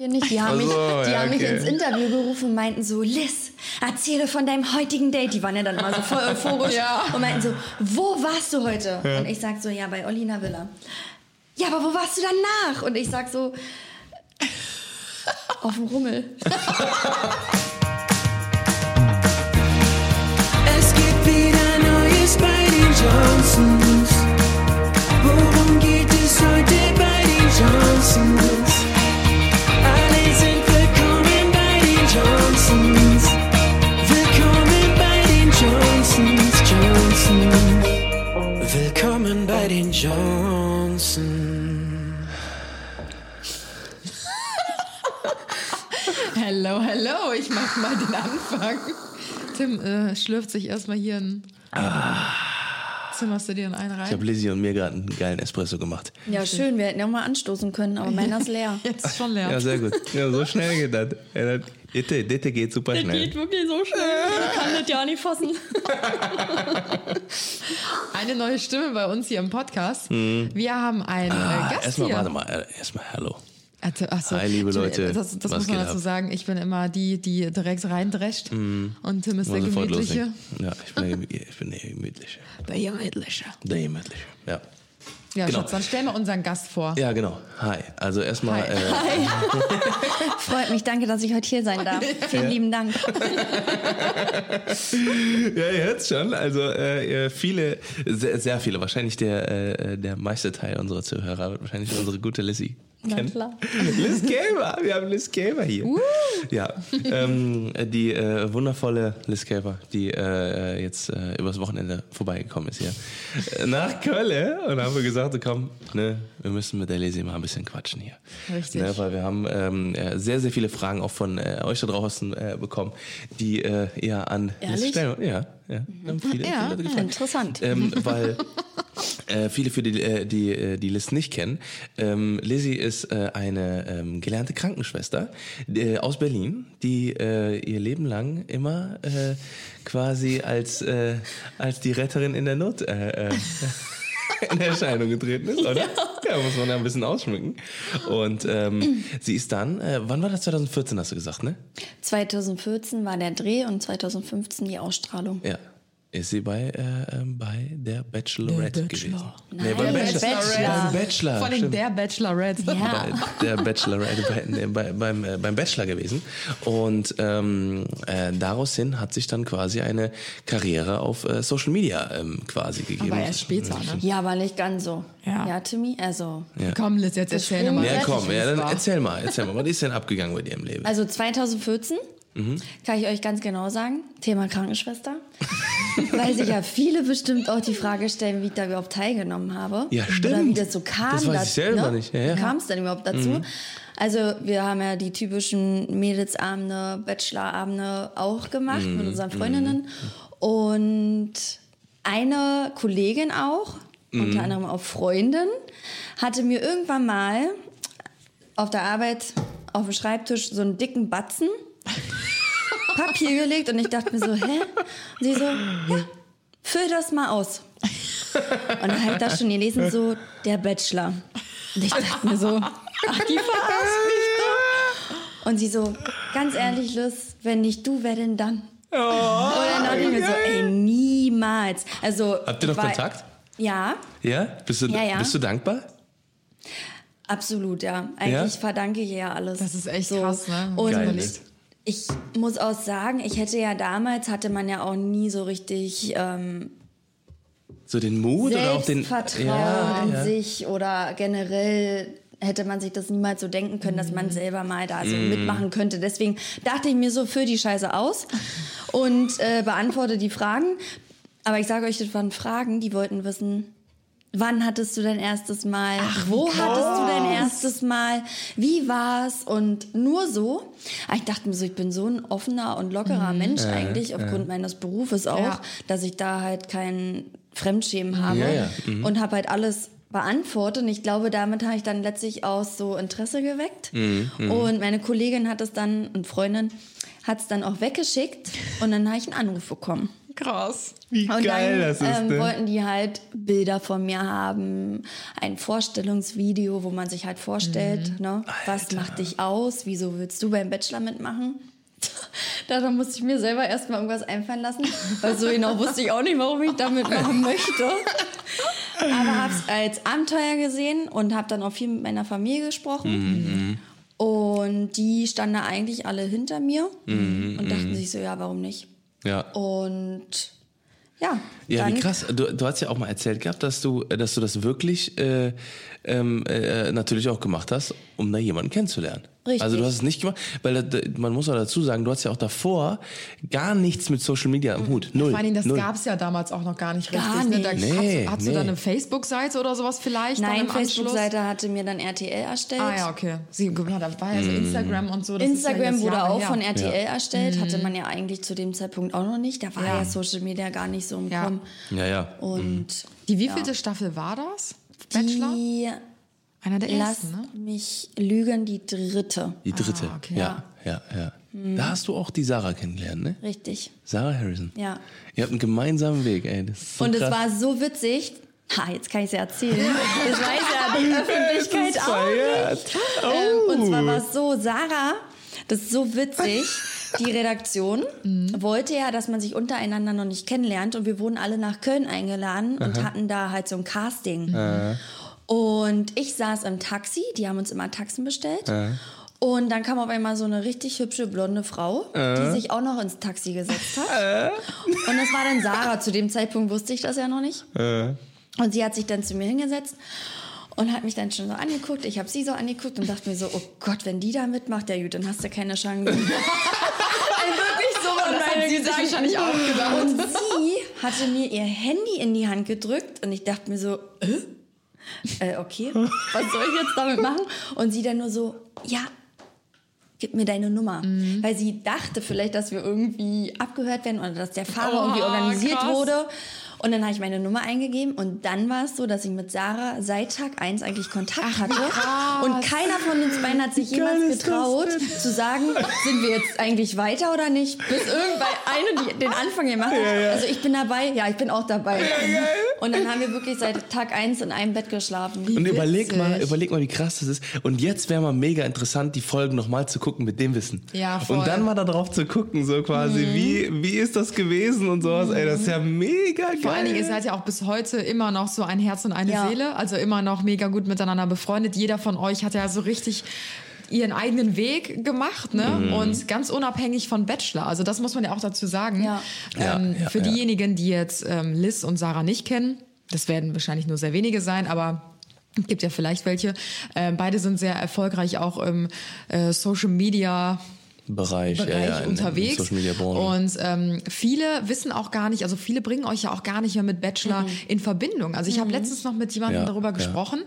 Hier nicht. Die haben, Ach mich, so, die ja, haben mich okay. ins Interview gerufen und meinten so, Liz, erzähle von deinem heutigen Date. Die waren ja dann immer so voll euphorisch Ja. und meinten so, wo warst du heute? Und ich sag so, ja, bei Olina Villa. Ja, aber wo warst du danach? Und ich sag so, auf dem Rummel. Es gibt wieder Neues bei den Johnsons. Johnsons. Hello, hello, ich mach mal den Anfang. Tim äh, schlürft sich erstmal hier ein. Zimmerst du dir in einen Ich rein? habe Lizzie und mir gerade einen geilen Espresso gemacht. Ja, schön, wir hätten ja auch mal anstoßen können, aber meiner ist leer. Jetzt ist schon leer. Ja, sehr gut. Ja, so schnell geht das. Ja, das Ditte, Ditte geht super schnell. wirklich so schnell. Ich kann das ja nicht fassen. Eine neue Stimme bei uns hier im Podcast. Wir haben einen Ah, äh, Gast erstmal, hier. warte mal, äh, erstmal Hallo. Also, ach so, Hi, liebe Leute. Das, das muss man dazu ab? sagen. Ich bin immer die, die direkt reindrescht. Und Tim ist der Gemütliche. Ja, ich bin, ich bin der Gemütliche. Der Gemütliche. Der Gemütliche, ja. Ja, Genau. Schatz, dann stellen wir unseren Gast vor. Ja, genau. Hi. Also erstmal, Hi. äh, Freut mich, danke, dass ich heute hier sein darf. Vielen lieben Dank. ja, jetzt schon. Also äh, viele, sehr, sehr viele, wahrscheinlich der, äh, der meiste Teil unserer Zuhörer wird wahrscheinlich unsere gute Lizzie Na klar. Liz Gamer, wir haben Liz Gamer hier. Ja, ähm, die äh, wundervolle Liz Gamer, die äh, jetzt äh, übers Wochenende vorbeigekommen ist hier äh, nach Köln und haben wir gesagt, komm, ne, wir müssen mit der Lizzie mal ein bisschen quatschen hier. Richtig. Ne, weil wir haben ähm, äh, sehr, sehr viele Fragen auch von äh, euch da draußen äh, bekommen, die äh, eher an Liz Ehrlich? stellen. Ja, ja. Haben viele, Ja, viele Leute gefragt. Interessant. Ähm, weil äh, viele für die, äh, die, äh, die List nicht kennen. Ähm, Lizzie ist äh, eine ähm, gelernte Krankenschwester äh, aus Berlin, die äh, ihr Leben lang immer äh, quasi als, äh, als die Retterin in der Not äh, äh, in Erscheinung getreten ist, oder? Ja. muss man da ein bisschen ausschmücken. Und ähm, sie ist dann, äh, wann war das? 2014 hast du gesagt, ne? 2014 war der Dreh und 2015 die Ausstrahlung. Ja. Ist sie bei, äh, ähm, bei der Bachelorette Der gewesen? Bachelor. Nee, Nein, beim der Bachelor. Bachelor. Beim Bachelor. Vor allem stimmt. der Bachelorette. Ja. Bei der Bachelorette, bei, nee, bei, beim, äh, beim Bachelor gewesen. Und ähm, äh, daraus hin hat sich dann quasi eine Karriere auf äh, Social Media ähm, quasi gegeben. Aber erst später, ne? Ja, aber nicht ganz so. Ja. Ja, Timmy, also. Komm, Liz, jetzt erzähl mal. Ja, komm, ja, dann erzähl mal, erzähl mal, was ist denn abgegangen bei dir im Leben? Also 2014 kann ich euch ganz genau sagen, Thema Krankenschwester. Weil sich ja viele bestimmt auch die Frage stellen, wie ich da überhaupt teilgenommen habe. Ja, Oder stimmt. wie das so kam. Das weiß ich selber nicht. Ja, ja. Wie kam es denn überhaupt dazu? Also wir haben ja die typischen Mädelsabende, Bachelorabende auch gemacht mit unseren Freundinnen. Und eine Kollegin auch, unter anderem auch Freundin, hatte mir irgendwann mal auf der Arbeit auf dem Schreibtisch so einen dicken Batzen Papier gelegt und ich dachte mir so, hä? Und sie so, ja, füll das mal aus. Und dann habe ich das schon gelesen, so, der Bachelor. Und ich dachte mir so, ach, die verarscht mich doch. Und sie so, ganz ehrlich, Liz, wenn nicht du, wer denn dann? Oh, und dann dachte ich mir so, ey, niemals. Also, Habt ihr noch war- Kontakt? Ja, Ja? Bist du, Ja, ja. bist du dankbar? absolut, ja. Eigentlich Ja? verdanke ich ihr ja alles. Das ist echt krass, ne? Und Geil? Ich muss auch sagen, ich hätte ja damals, hatte man ja auch nie so richtig ähm, So den Mut oder auch den. Selbstvertrauen Ja, in ja. sich oder generell hätte man sich das niemals so denken können, dass Mhm. man selber mal da so mitmachen könnte. Deswegen dachte ich mir so, füll die Scheiße aus und äh, beantworte die Fragen. Aber ich sage euch, das waren Fragen, die wollten wissen, wann hattest du dein erstes Mal? Wo hattest du dein erstes Mal? Wie war's? Und nur so. Aber ich dachte mir so, ich bin so ein offener und lockerer Mensch eigentlich, aufgrund meines Berufes auch, Ja. dass ich da halt kein Fremdschämen habe Ja, ja. und habe halt alles beantwortet. Und ich glaube, damit habe ich dann letztlich auch so Interesse geweckt. Und meine Kollegin hat es dann, und Freundin, hat es dann auch weggeschickt und dann habe ich einen Anruf bekommen. Krass. Wie Und geil dann das ist, ähm, ne? wollten die halt Bilder von mir haben, ein Vorstellungsvideo, wo man sich halt vorstellt, Mhm. ne, was macht dich aus, wieso willst du beim Bachelor mitmachen? Da, da musste ich mir selber erstmal irgendwas einfallen lassen, weil so genau wusste ich auch nicht, warum ich da mitmachen möchte. Aber habe es als Abenteuer gesehen und habe dann auch viel mit meiner Familie gesprochen. Und die standen da eigentlich alle hinter mir und dachten sich so, ja, warum nicht? Ja. Und ja, Ja, wie krass. Du, du hast ja auch mal erzählt gehabt, dass du, dass du das wirklich äh, ähm, äh, natürlich auch gemacht hast, um da jemanden kennenzulernen. Richtig. Also du hast es nicht gemacht, weil da, da, man muss auch dazu sagen, du hast ja auch davor gar nichts mit Social Media am Hut. Null. Vor allen Dingen, das Null. gab es ja damals auch noch gar nicht richtig. Gar Ne? Da nicht. Nee, hast, hast du nee. da eine Facebook-Seite oder sowas vielleicht? dann Nein? Facebook-Seite hatte mir dann RTL erstellt. Ah ja, okay. Sie, ja, da war ja so Instagram und so. Das ist ja Instagram jetzt wurde Jahre auch her. von RTL erstellt, hatte man ja eigentlich zu dem Zeitpunkt auch noch nicht. Da war ja, Ja. Social Media gar nicht so im Ja. Kommen. Ja, ja. Und Die wievielte Staffel war das? Bachelor? die, Einer der lass ersten, ne? mich lügen, die dritte. Die dritte. Ah, okay. Ja, ja, ja. Da hast du auch die Sarah kennengelernt, ne? Richtig. Sarah Harrison. Ja. Ihr habt einen gemeinsamen Weg, ey. Das ist so Und es krass. war so witzig. Ha, jetzt kann ich es ja erzählen. Das weiß ja die Öffentlichkeit auch. Feiert. Ähm, und zwar war es so, Sarah, das ist so witzig, die Redaktion wollte ja, dass man sich untereinander noch nicht kennenlernt und wir wurden alle nach Köln eingeladen und hatten da halt so ein Casting. Und ich saß im Taxi, die haben uns immer Taxen bestellt. Und dann kam auf einmal so eine richtig hübsche blonde Frau, die sich auch noch ins Taxi gesetzt hat. Und das war dann Sarah. Zu dem Zeitpunkt wusste ich das ja noch nicht. Und sie hat sich dann zu mir hingesetzt und hat mich dann schon so angeguckt. Ich habe sie so angeguckt und dachte mir so, oh Gott, wenn die da mitmacht, ja gut, dann hast du keine Chance. Ey, wirklich so von Das hat sie sich wahrscheinlich auch gedacht. Und sie hatte mir ihr Handy in die Hand gedrückt und ich dachte mir so, äh? Äh, okay, was soll ich jetzt damit machen? Und sie dann nur so, ja, gib mir deine Nummer. Mhm. Weil sie dachte vielleicht, dass wir irgendwie abgehört werden oder dass der Fahrer Oha, irgendwie organisiert krass. wurde. Und dann habe ich meine Nummer eingegeben und dann war es so, dass ich mit Sarah seit Tag 1 eigentlich Kontakt hatte. krass. Und keiner von uns beiden hat sich jemals getraut, zu sagen, sind wir jetzt eigentlich weiter oder nicht? Bis irgendwann eine die den Anfang gemacht hat. Also ich bin dabei, ja, ich bin auch dabei. Und dann haben wir wirklich seit Tag 1 in einem Bett geschlafen. Und überleg witzig. mal, überleg mal, wie krass das ist. Und jetzt wäre mal mega interessant, die Folgen nochmal zu gucken mit dem Wissen. Ja, voll. Und dann mal da drauf zu gucken, so quasi, wie, wie ist das gewesen und sowas. Ey, das ist ja mega geil. Vor allen Dingen, ihr seid ja auch bis heute immer noch so ein Herz und eine Ja. Seele. Also immer noch mega gut miteinander befreundet. Jeder von euch hat ja so richtig ihren eigenen Weg gemacht, ne? Mhm. Und ganz unabhängig von Bachelor. Also das muss man ja auch dazu sagen. Ja. Ähm, Ja, ja, für diejenigen, die jetzt ähm, Liz und Sarah nicht kennen, das werden wahrscheinlich nur sehr wenige sein, aber es gibt ja vielleicht welche. Ähm, beide sind sehr erfolgreich auch im äh, Social Media Bereich, Bereich ja, ja, in- in unterwegs. Social Media Branche. und ähm, viele wissen auch gar nicht, also viele bringen euch ja auch gar nicht mehr mit Bachelor in Verbindung. Also ich habe letztens noch mit jemandem Ja, darüber ja. gesprochen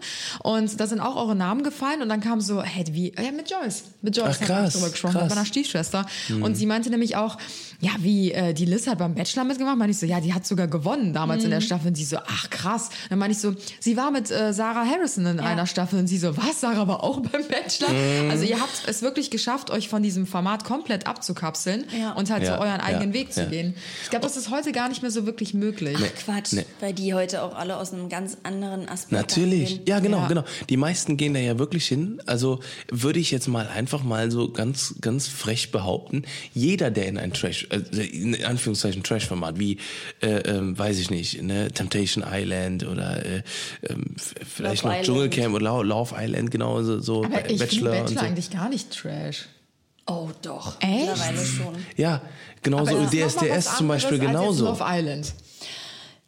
und da sind auch eure Namen gefallen und dann kam so, hey, wie, ja, mit Joyce. Mit Joyce Ach, haben wir krass, darüber gesprochen, krass. mit meiner Stiefschwester. Und sie meinte nämlich auch, ja, wie, äh, die Liz hat beim Bachelor mitgemacht. Meine ich so, ja, die hat sogar gewonnen damals in der Staffel. Und sie so, ach krass. Dann meine ich so, sie war mit äh, Sarah Harrison in einer Staffel. Und sie so, was, Sarah war auch beim Bachelor? Also ihr habt es wirklich geschafft, euch von diesem Format komplett abzukapseln Ja. und halt Ja, so euren eigenen ja, Weg zu ja. gehen. Ich glaube, das ist heute gar nicht mehr so wirklich möglich. Quatsch, Nee. weil die heute auch alle aus einem ganz anderen Aspekt Natürlich, ja genau, Ja. genau. Die meisten gehen da ja wirklich hin. Also würde ich jetzt mal einfach mal so ganz, ganz frech behaupten, jeder, der in ein Trash, in Anführungszeichen Trash-Format wie, äh, ähm, weiß ich nicht, ne, Temptation Island oder äh, ähm, vielleicht Love noch Island. Dschungelcamp oder Love, Island, genau so, so Aber ich finde Bachelor Bachelor und so. eigentlich gar nicht trash. Oh doch, Echt? mittlerweile schon. Ja, genauso Aber was DSDS zum Beispiel genauso. Love Island.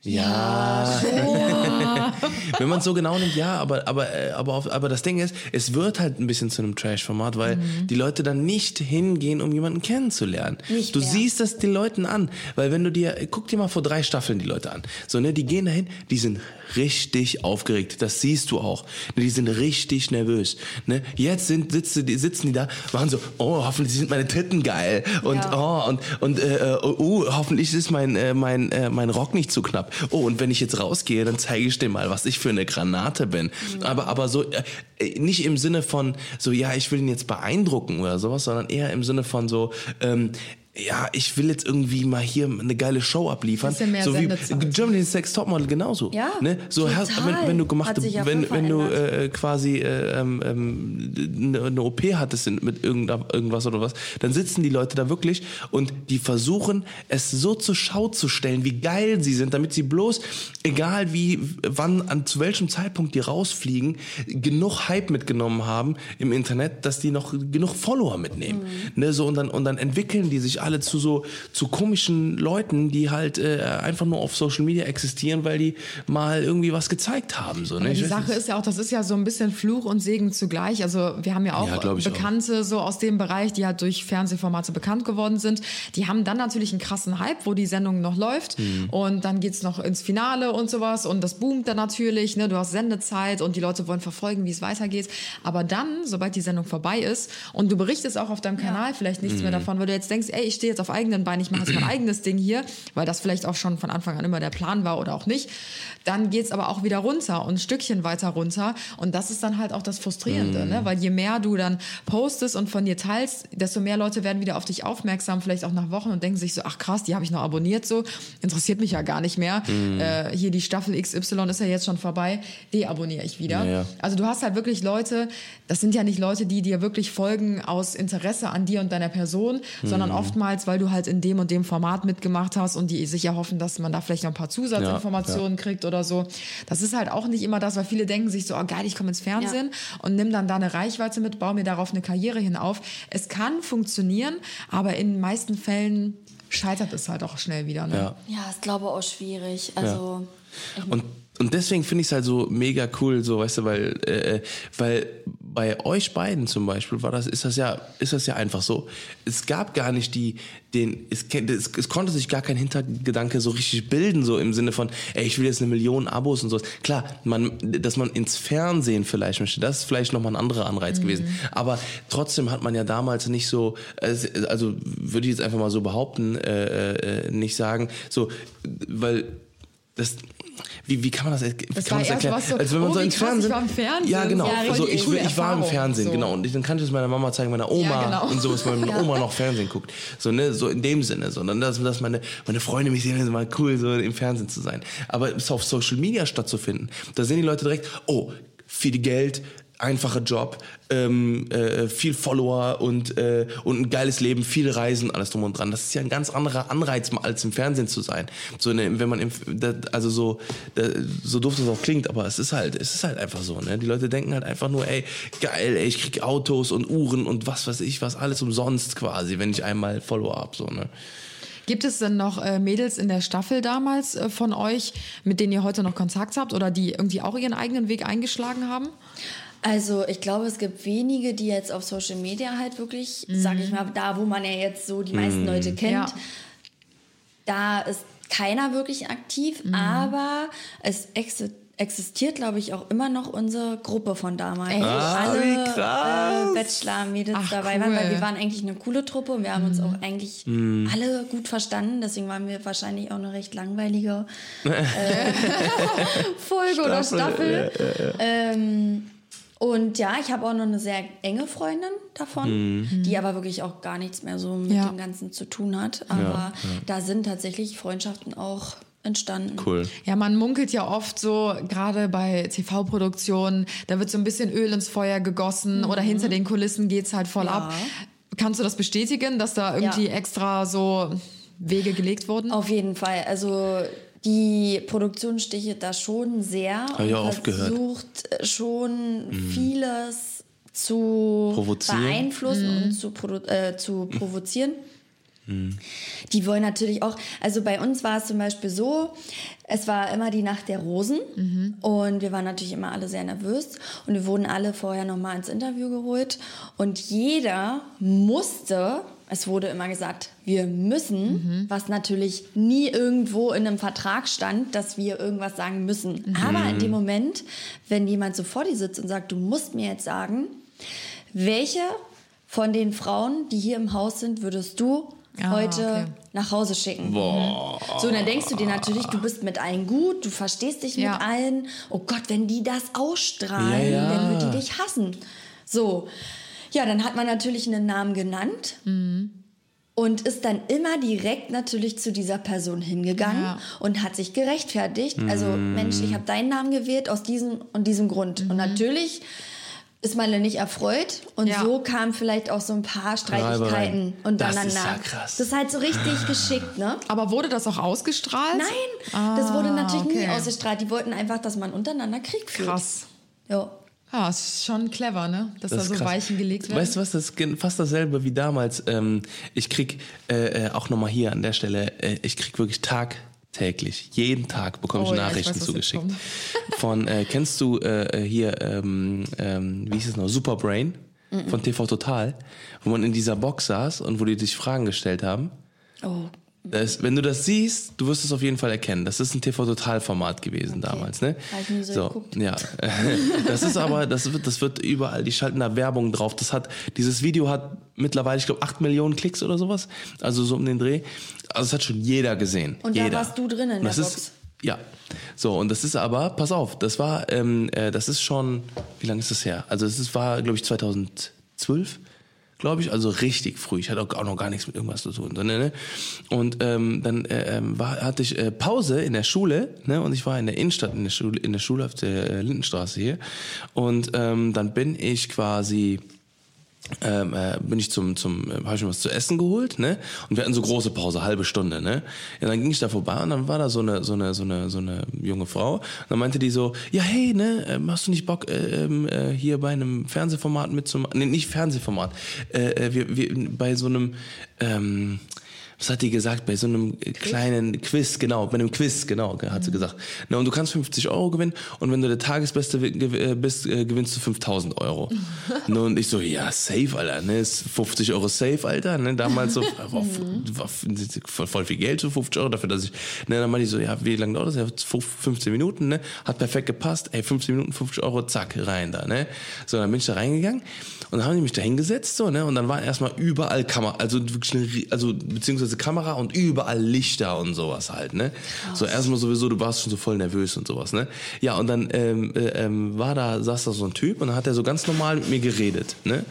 Ja. Wenn man es so genau nimmt, ja, aber, aber, äh, aber, auf, aber das Ding ist, es wird halt ein bisschen zu einem Trash-Format, weil Mhm. die Leute dann nicht hingehen, um jemanden kennenzulernen. Nicht du mehr. siehst das den Leuten an, weil wenn du dir, guck dir mal vor drei Staffeln die Leute an. So, ne, die gehen dahin, die sind richtig aufgeregt, das siehst du auch. Ne, Die sind richtig nervös. Ne? Jetzt sind, sitzen, die, sitzen die da, machen so, oh, hoffentlich sind meine Titten geil und, Ja. oh, und, und, äh, oh, uh, hoffentlich ist mein, äh, mein, äh, mein Rock nicht zu knapp. Oh, und wenn ich jetzt rausgehe, dann zeige ich dir mal, was ich für eine Granate bin. Aber, aber so, äh, nicht im Sinne von so, ja, ich will ihn jetzt beeindrucken oder sowas, sondern eher im Sinne von so, ähm, ja, ich will jetzt irgendwie mal hier eine geile Show abliefern. Bisschen mehr so wie Sendezeit. Germany Sex Topmodel genauso. Ja, ne? So total. hast, wenn, wenn du sich ja wenn, wenn du verändert. äh, quasi äh, ähm, ähm, eine, eine OP hattest mit irgendwas oder was, dann sitzen die Leute da wirklich und die versuchen es so zur Schau zu stellen, wie geil sie sind, damit sie bloß, egal wie, wann, an zu welchem Zeitpunkt die rausfliegen, genug Hype mitgenommen haben im Internet, dass die noch genug Follower mitnehmen. Mhm. Ne, so und dann und dann entwickeln die sich alle zu so zu komischen Leuten, die halt äh, einfach nur auf Social Media existieren, weil die mal irgendwie was gezeigt haben. So, ne? Die Sache nicht. ist ja auch, das ist ja so ein bisschen Fluch und Segen zugleich. Also wir haben ja auch Ja, ich auch. Bekannte so aus dem Bereich, die halt durch Fernsehformate bekannt geworden sind. Die haben dann natürlich einen krassen Hype, wo die Sendung noch läuft. Mhm. Und dann geht's noch ins Finale und sowas. Und das boomt dann natürlich. Ne? Du hast Sendezeit und die Leute wollen verfolgen, wie es weitergeht. Aber dann, sobald die Sendung vorbei ist und du berichtest auch auf deinem Kanal vielleicht nichts Mhm. mehr davon, weil du jetzt denkst, ey, ich stehe jetzt auf eigenen Beinen, ich mache jetzt mein eigenes Ding hier, weil das vielleicht auch schon von Anfang an immer der Plan war oder auch nicht, dann geht's aber auch wieder runter und ein Stückchen weiter runter. Und das ist dann halt auch das Frustrierende, Mhm. ne? weil je mehr du dann postest und von dir teilst, desto mehr Leute werden wieder auf dich aufmerksam, vielleicht auch nach Wochen und denken sich so, ach krass, die habe ich noch abonniert, so interessiert mich ja gar nicht mehr. Mhm. Äh, hier die Staffel XY ist ja jetzt schon vorbei, deabonniere ich wieder. Ja, ja. Also du hast halt wirklich Leute, das sind ja nicht Leute, die dir wirklich folgen aus Interesse an dir und deiner Person, sondern Mhm. Oftmals, weil du halt in dem und dem Format mitgemacht hast und die sich erhoffen, dass man da vielleicht noch ein paar Zusatzinformationen kriegt oder so. Das ist halt auch nicht immer das, weil viele denken sich so, oh geil, ich komme ins Fernsehen und nimm dann da eine Reichweite mit, baue mir darauf eine Karriere hin auf. Es kann funktionieren, aber in den meisten Fällen scheitert es halt auch schnell wieder. Ne? Ja. Ja, ist glaube auch schwierig. Also Und, und deswegen finde ich es halt so mega cool, so weißt du, weil, äh, weil bei euch beiden zum Beispiel war das, ist das ja, ist das ja einfach so. Es gab gar nicht die, den, es, es, es konnte sich gar kein Hintergedanke so richtig bilden, so im Sinne von, ey, ich will jetzt eine Million Abos und sowas. Klar, man, dass man ins Fernsehen vielleicht möchte, das ist vielleicht nochmal ein anderer Anreiz gewesen. Aber trotzdem hat man ja damals nicht so, also also würde ich jetzt einfach mal so behaupten, äh, äh, nicht sagen, so, weil das, wie, wie kann man das, wie Das kann man das erklären? so, also wenn man oh, so ich Fernsehen, war im Fernsehen. ja genau, Ja, also ich, ich war im Fernsehen, so. genau, und ich, dann kann ich es meiner Mama zeigen, meiner Oma Ja, genau. und sowas, weil meine Oma noch Fernsehen guckt, so ne, so in dem Sinne, sondern dass, dass meine meine Freunde mich sehen, ist mal cool, so im Fernsehen zu sein, aber es auf Social Media stattzufinden, da sehen die Leute direkt, oh, viel Geld, einfacher Job, ähm, äh, viel Follower und, äh, und ein geiles Leben, viel Reisen, alles drum und dran. Das ist ja ein ganz anderer Anreiz, als im Fernsehen zu sein. So, ne, wenn man im, also so, so doof das auch klingt, aber es ist halt, es ist halt einfach so. Ne? Die Leute denken halt einfach nur, ey, geil, ey, ich krieg Autos und Uhren und was weiß ich, was alles umsonst quasi, wenn ich einmal Follower hab. So, ne? Gibt es denn noch äh, Mädels in der Staffel damals äh, von euch, mit denen ihr heute noch Kontakt habt oder die irgendwie auch ihren eigenen Weg eingeschlagen haben? Also ich glaube, es gibt wenige, die jetzt auf Social Media halt wirklich, sag ich mal, da wo man ja jetzt so die meisten Leute kennt, Ja. da ist keiner wirklich aktiv, aber es exi- existiert, glaube ich, auch immer noch unsere Gruppe von damals. Ah, alle äh, Bachelor-Mädels Ach, dabei waren, weil cool. wir waren eigentlich eine coole Truppe und wir haben uns auch eigentlich alle gut verstanden. Deswegen waren wir wahrscheinlich auch eine recht langweilige äh, Folge oder Staffel. Ähm, und ja, ich habe auch noch eine sehr enge Freundin davon, die aber wirklich auch gar nichts mehr so mit Ja. dem Ganzen zu tun hat. Aber da sind tatsächlich Freundschaften auch entstanden. Cool. Ja, man munkelt ja oft so, gerade bei TV-Produktionen, da wird so ein bisschen Öl ins Feuer gegossen oder hinter den Kulissen geht's halt voll Ja. ab. Kannst du das bestätigen, dass da irgendwie Ja. extra so Wege gelegt wurden? Auf jeden Fall. Also die Produktion stichelt da schon sehr ich und auch oft gehört. versucht äh, schon vieles zu beeinflussen und zu, produ- äh, zu provozieren. Die wollen natürlich auch, also bei uns war es zum Beispiel so, es war immer die Nacht der Rosen und wir waren natürlich immer alle sehr nervös und wir wurden alle vorher nochmal ins Interview geholt und jeder musste, es wurde immer gesagt, wir müssen, was natürlich nie irgendwo in einem Vertrag stand, dass wir irgendwas sagen müssen. Aber in dem Moment, wenn jemand so vor dir sitzt und sagt, du musst mir jetzt welche von den Frauen, die hier im Haus sind, würdest du Ah, heute okay. nach Hause schicken? So, und dann denkst du dir natürlich, du bist mit allen gut, du verstehst dich Ja. mit allen. Oh Gott, wenn die das ausstrahlen, Ja, ja. dann wird die dich hassen. So, ja, dann hat man natürlich einen Namen genannt. und ist dann immer direkt natürlich zu dieser Person hingegangen Ja. und hat sich gerechtfertigt. Also Mm. Mensch, ich habe deinen Namen gewählt aus diesem und diesem Grund. Und natürlich ist man dann nicht erfreut und Ja. so kamen vielleicht auch so ein paar Streitigkeiten Reibereien. Das untereinander. ist ja krass. Das ist halt so richtig geschickt, ne? Aber wurde das auch ausgestrahlt? Nein, das wurde natürlich nie okay. ausgestrahlt. Die wollten einfach, dass man untereinander Krieg führt. Krass. Ja. Ja, es ist schon clever, ne? Dass da Das ist so krass. Weichen gelegt werden. Weißt du was, das ist fast dasselbe wie damals. Ähm, ich krieg äh, äh, auch nochmal hier an der Stelle, äh, ich krieg wirklich tagtäglich, jeden Tag bekomme ich Oh ja, ich Nachrichten weiß, was jetzt zugeschickt. Von, äh, kennst du äh, hier, ähm, ähm, wie hieß es noch, Superbrain von TV Total, wo man in dieser Box saß und wo die dich Fragen gestellt haben. Oh, Das, wenn du das siehst, du wirst es auf jeden Fall erkennen. Das ist ein TV-Total-Format gewesen damals, ne? Hab ich so geguckt. Ja, das ist aber, das wird, das wird überall, die schalten da Werbung drauf. Das hat, dieses Video hat mittlerweile, ich glaube, 8 Millionen Klicks oder sowas. Also so um den Dreh. Also das hat schon jeder gesehen. Und da jeder. warst du drin in der ist, Box. Ja. So, und das ist aber, pass auf, das war, ähm, äh, das ist schon, wie lange ist das her? Also es ist- war, glaube ich, 2012 glaube ich, also richtig früh. Ich hatte auch, noch gar nichts mit irgendwas zu tun. ne? Und ähm, dann äh, ähm, war, hatte ich äh, Pause in der Schule, ne? Und ich war in der Innenstadt in der Schule, in der Schule auf der äh, Lindenstraße hier. Und ähm, dann bin ich quasi ähm, äh, bin ich zum, zum äh, habe ich mir was zu essen geholt, ne? Und wir hatten so große Pause, halbe Stunde, ne? Ja, dann ging ich da vorbei und dann war da so eine, so eine, so eine, so eine junge Frau. Und dann meinte die so, ja, hey, ne, ähm, hast du nicht Bock, äh, ähm, äh, hier bei einem Fernsehformat mitzumachen? Nee, nicht Fernsehformat. Äh, äh, wir, wir, bei so einem, ähm, was hat die gesagt? Bei so einem äh, kleinen Quiz, genau, bei einem Quiz, genau, hat Mhm. sie gesagt. Na, und du kannst 50 Euro gewinnen und wenn du der Tagesbeste äh, bist, äh, gewinnst du 5000 Euro. und ich so, ja, safe, Alter, ne, ist 50 Euro safe, Alter, ne, damals so, war, Mhm. war voll, voll viel Geld, so 50 Euro dafür, dass ich, ne, dann meinte ich so, ja, wie lange dauert das? Ja, 15 Minuten, ne, hat perfekt gepasst, ey, 15 Minuten, 50 Euro, zack, rein da, ne. So, dann bin ich da reingegangen und dann haben die mich da hingesetzt, so, ne, und dann war erstmal überall Kamera, also wirklich eine, also, beziehungsweise Kamera und überall Lichter und sowas halt, ne. So, erstmal sowieso, du warst schon so voll nervös und sowas, ne. Ja, und dann, ähm, äh, ähm, war da, saß da so ein Typ und dann hat er so ganz normal mit mir geredet, ne.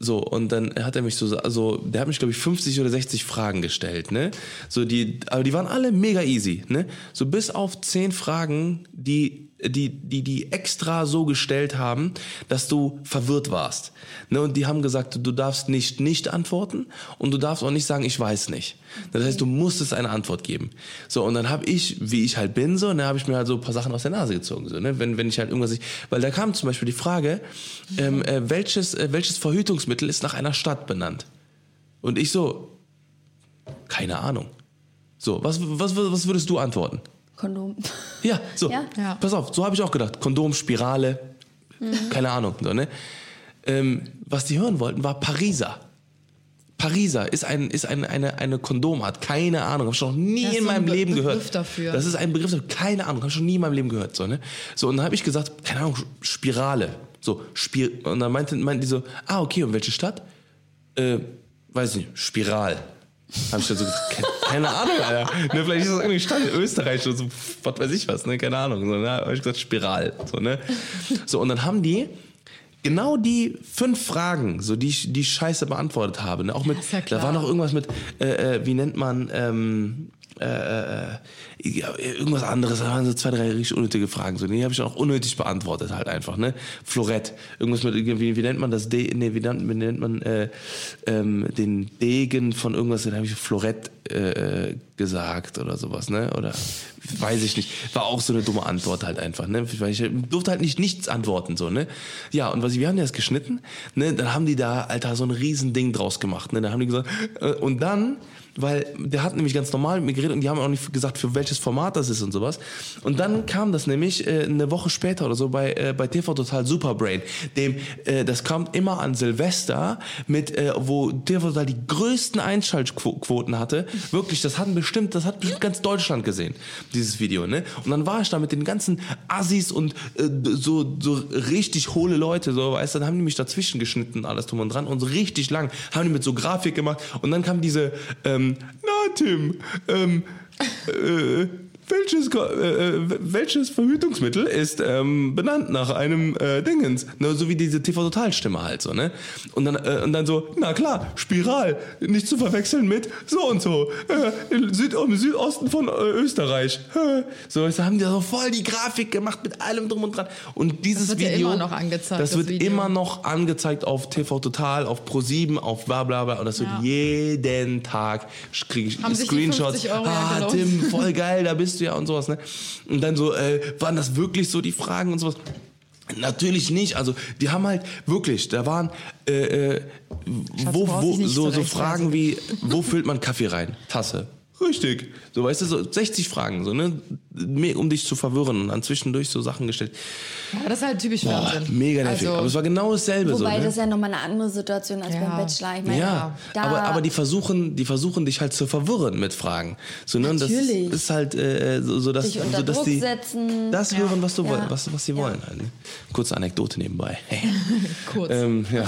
So, und dann hat er mich so, also, der hat mich, glaube ich, 50 oder 60 Fragen gestellt, ne? So, die, aber die waren alle mega easy, ne? So bis auf 10 Fragen, die, die, die, die extra so gestellt haben, dass du verwirrt warst. Ne? Und die haben gesagt, du darfst nicht nicht antworten und du darfst auch nicht sagen, ich weiß nicht. Das heißt, du musstest eine Antwort geben. So, und dann habe ich, wie ich halt bin, so, ne, habe ich mir halt so ein paar Sachen aus der Nase gezogen. So, ne? wenn, wenn ich halt irgendwas nicht, weil da kam zum Beispiel die Frage, ähm, äh, welches, äh, welches Verhütungsmittel ist nach einer Stadt benannt? Und ich so, keine Ahnung. So, was, was, was würdest du antworten? Kondom. Ja, so. Ja. Ja. Pass auf, so habe ich auch gedacht. Kondom, Spirale, keine Ahnung. So, ne? ähm, was die hören wollten, war Pariser. Pariser ist, ein, ist ein, eine, eine Kondomart. Keine Ahnung. Habe ich noch nie Das in meinem Be- Leben Begriff gehört. dafür. Das ist ein Begriff, dafür. keine Ahnung. Habe ich noch nie in meinem Leben gehört. So, ne? so und dann habe ich gesagt, keine Ahnung, Spirale. So, Spir und dann meinte, meinten die so, ah, okay, und welche Stadt? Äh, weiß nicht, Spiral. Hab ich dann so keine Ahnung, Alter. Ne, vielleicht ist das irgendwie Stadt in Österreich oder so, was weiß ich was, ne, keine Ahnung. So, ne, hab ich gesagt, Spiral. So, ne. So, und dann haben die genau die fünf Fragen, so die ich, die ich scheiße beantwortet habe. Ne? Auch mit, ja klar. da war noch irgendwas mit, äh, äh, wie nennt man, ähm, äh, äh, ja, irgendwas anderes, da waren so zwei, drei richtig unnötige Fragen. So, die habe ich auch unnötig beantwortet halt einfach, ne? Florett. Irgendwas mit, wie, wie nennt man das? De, nee, wie nennt, wie nennt man äh, ähm, den Degen von irgendwas? Da habe ich Florett äh, gesagt oder sowas, ne? Oder weiß ich nicht. War auch so eine dumme Antwort halt einfach, ne? Weil ich durfte halt nicht nichts antworten, so, ne? Ja, und was wir haben das geschnitten, ne? Dann haben die da, Alter, so ein Riesending draus gemacht, ne? Da haben die gesagt, äh, und dann weil der hat nämlich ganz normal mit mir geredet und die haben auch nicht gesagt, für welches Format das ist und sowas. Und dann kam das nämlich äh, eine Woche später oder so bei, äh, bei TV Total Superbrain. Dem, äh, das kommt immer an Silvester, mit, äh, wo TV Total die größten Einschaltquoten hatte. Wirklich, das hatten bestimmt, das hat bestimmt ganz Deutschland gesehen, dieses Video, ne? Und dann war ich da mit den ganzen Assis und äh, so, so richtig hohle Leute, so, weißt dann haben die mich dazwischen geschnitten, alles drum und dran und so richtig lang, haben die mit so Grafik gemacht und dann kam diese, ähm, na Tim, ähm, äh, welches, äh, äh, welches Verhütungsmittel ist ähm, benannt nach einem äh, Dingens? Ne, so wie diese TV-Total-Stimme halt so, ne? Und dann, äh, und dann so, na klar, Spiral, nicht zu verwechseln mit so und so, äh, im, Süd, im Südosten von äh, Österreich. Äh. So, jetzt haben die so voll die Grafik gemacht mit allem drum und dran. Und dieses wird ja Video, immer noch angezeigt, das das wird Video. immer noch angezeigt auf TV Total, auf Pro7, auf bla bla bla. Und das wird Ja. jeden Tag kriege ich Haben Screenshots. 50 Euro ja ah. Tim, voll geil, da bist du ja und sowas. Ne? Und dann so, äh, waren das wirklich so die Fragen und sowas? Natürlich nicht. Also die haben halt wirklich, da waren äh, äh, wo, wo, so, so. Fragen wie, wo füllt man Kaffee rein? Tasse. Richtig. So, weißt du, so 60 Fragen, so, ne? Um dich zu verwirren und dann zwischendurch so Sachen gestellt. Ja, das ist halt typisch Boah, Fernsehen. mega nervig. Also, aber es war genau dasselbe. Wobei so, ne? das ja nochmal eine andere Situation als Ja. beim Bachelor. Ich meine, Ja, da, aber, aber die versuchen, die versuchen dich halt zu verwirren mit Fragen. So, ne? Und das Natürlich. ist halt äh, so, so, dass, Dich unter so, dass Druck die setzen. das hören, was, du Ja. woll- was, was sie wollen. Halt, ne? Kurze Anekdote nebenbei. Hey. kurz. ähm, ja.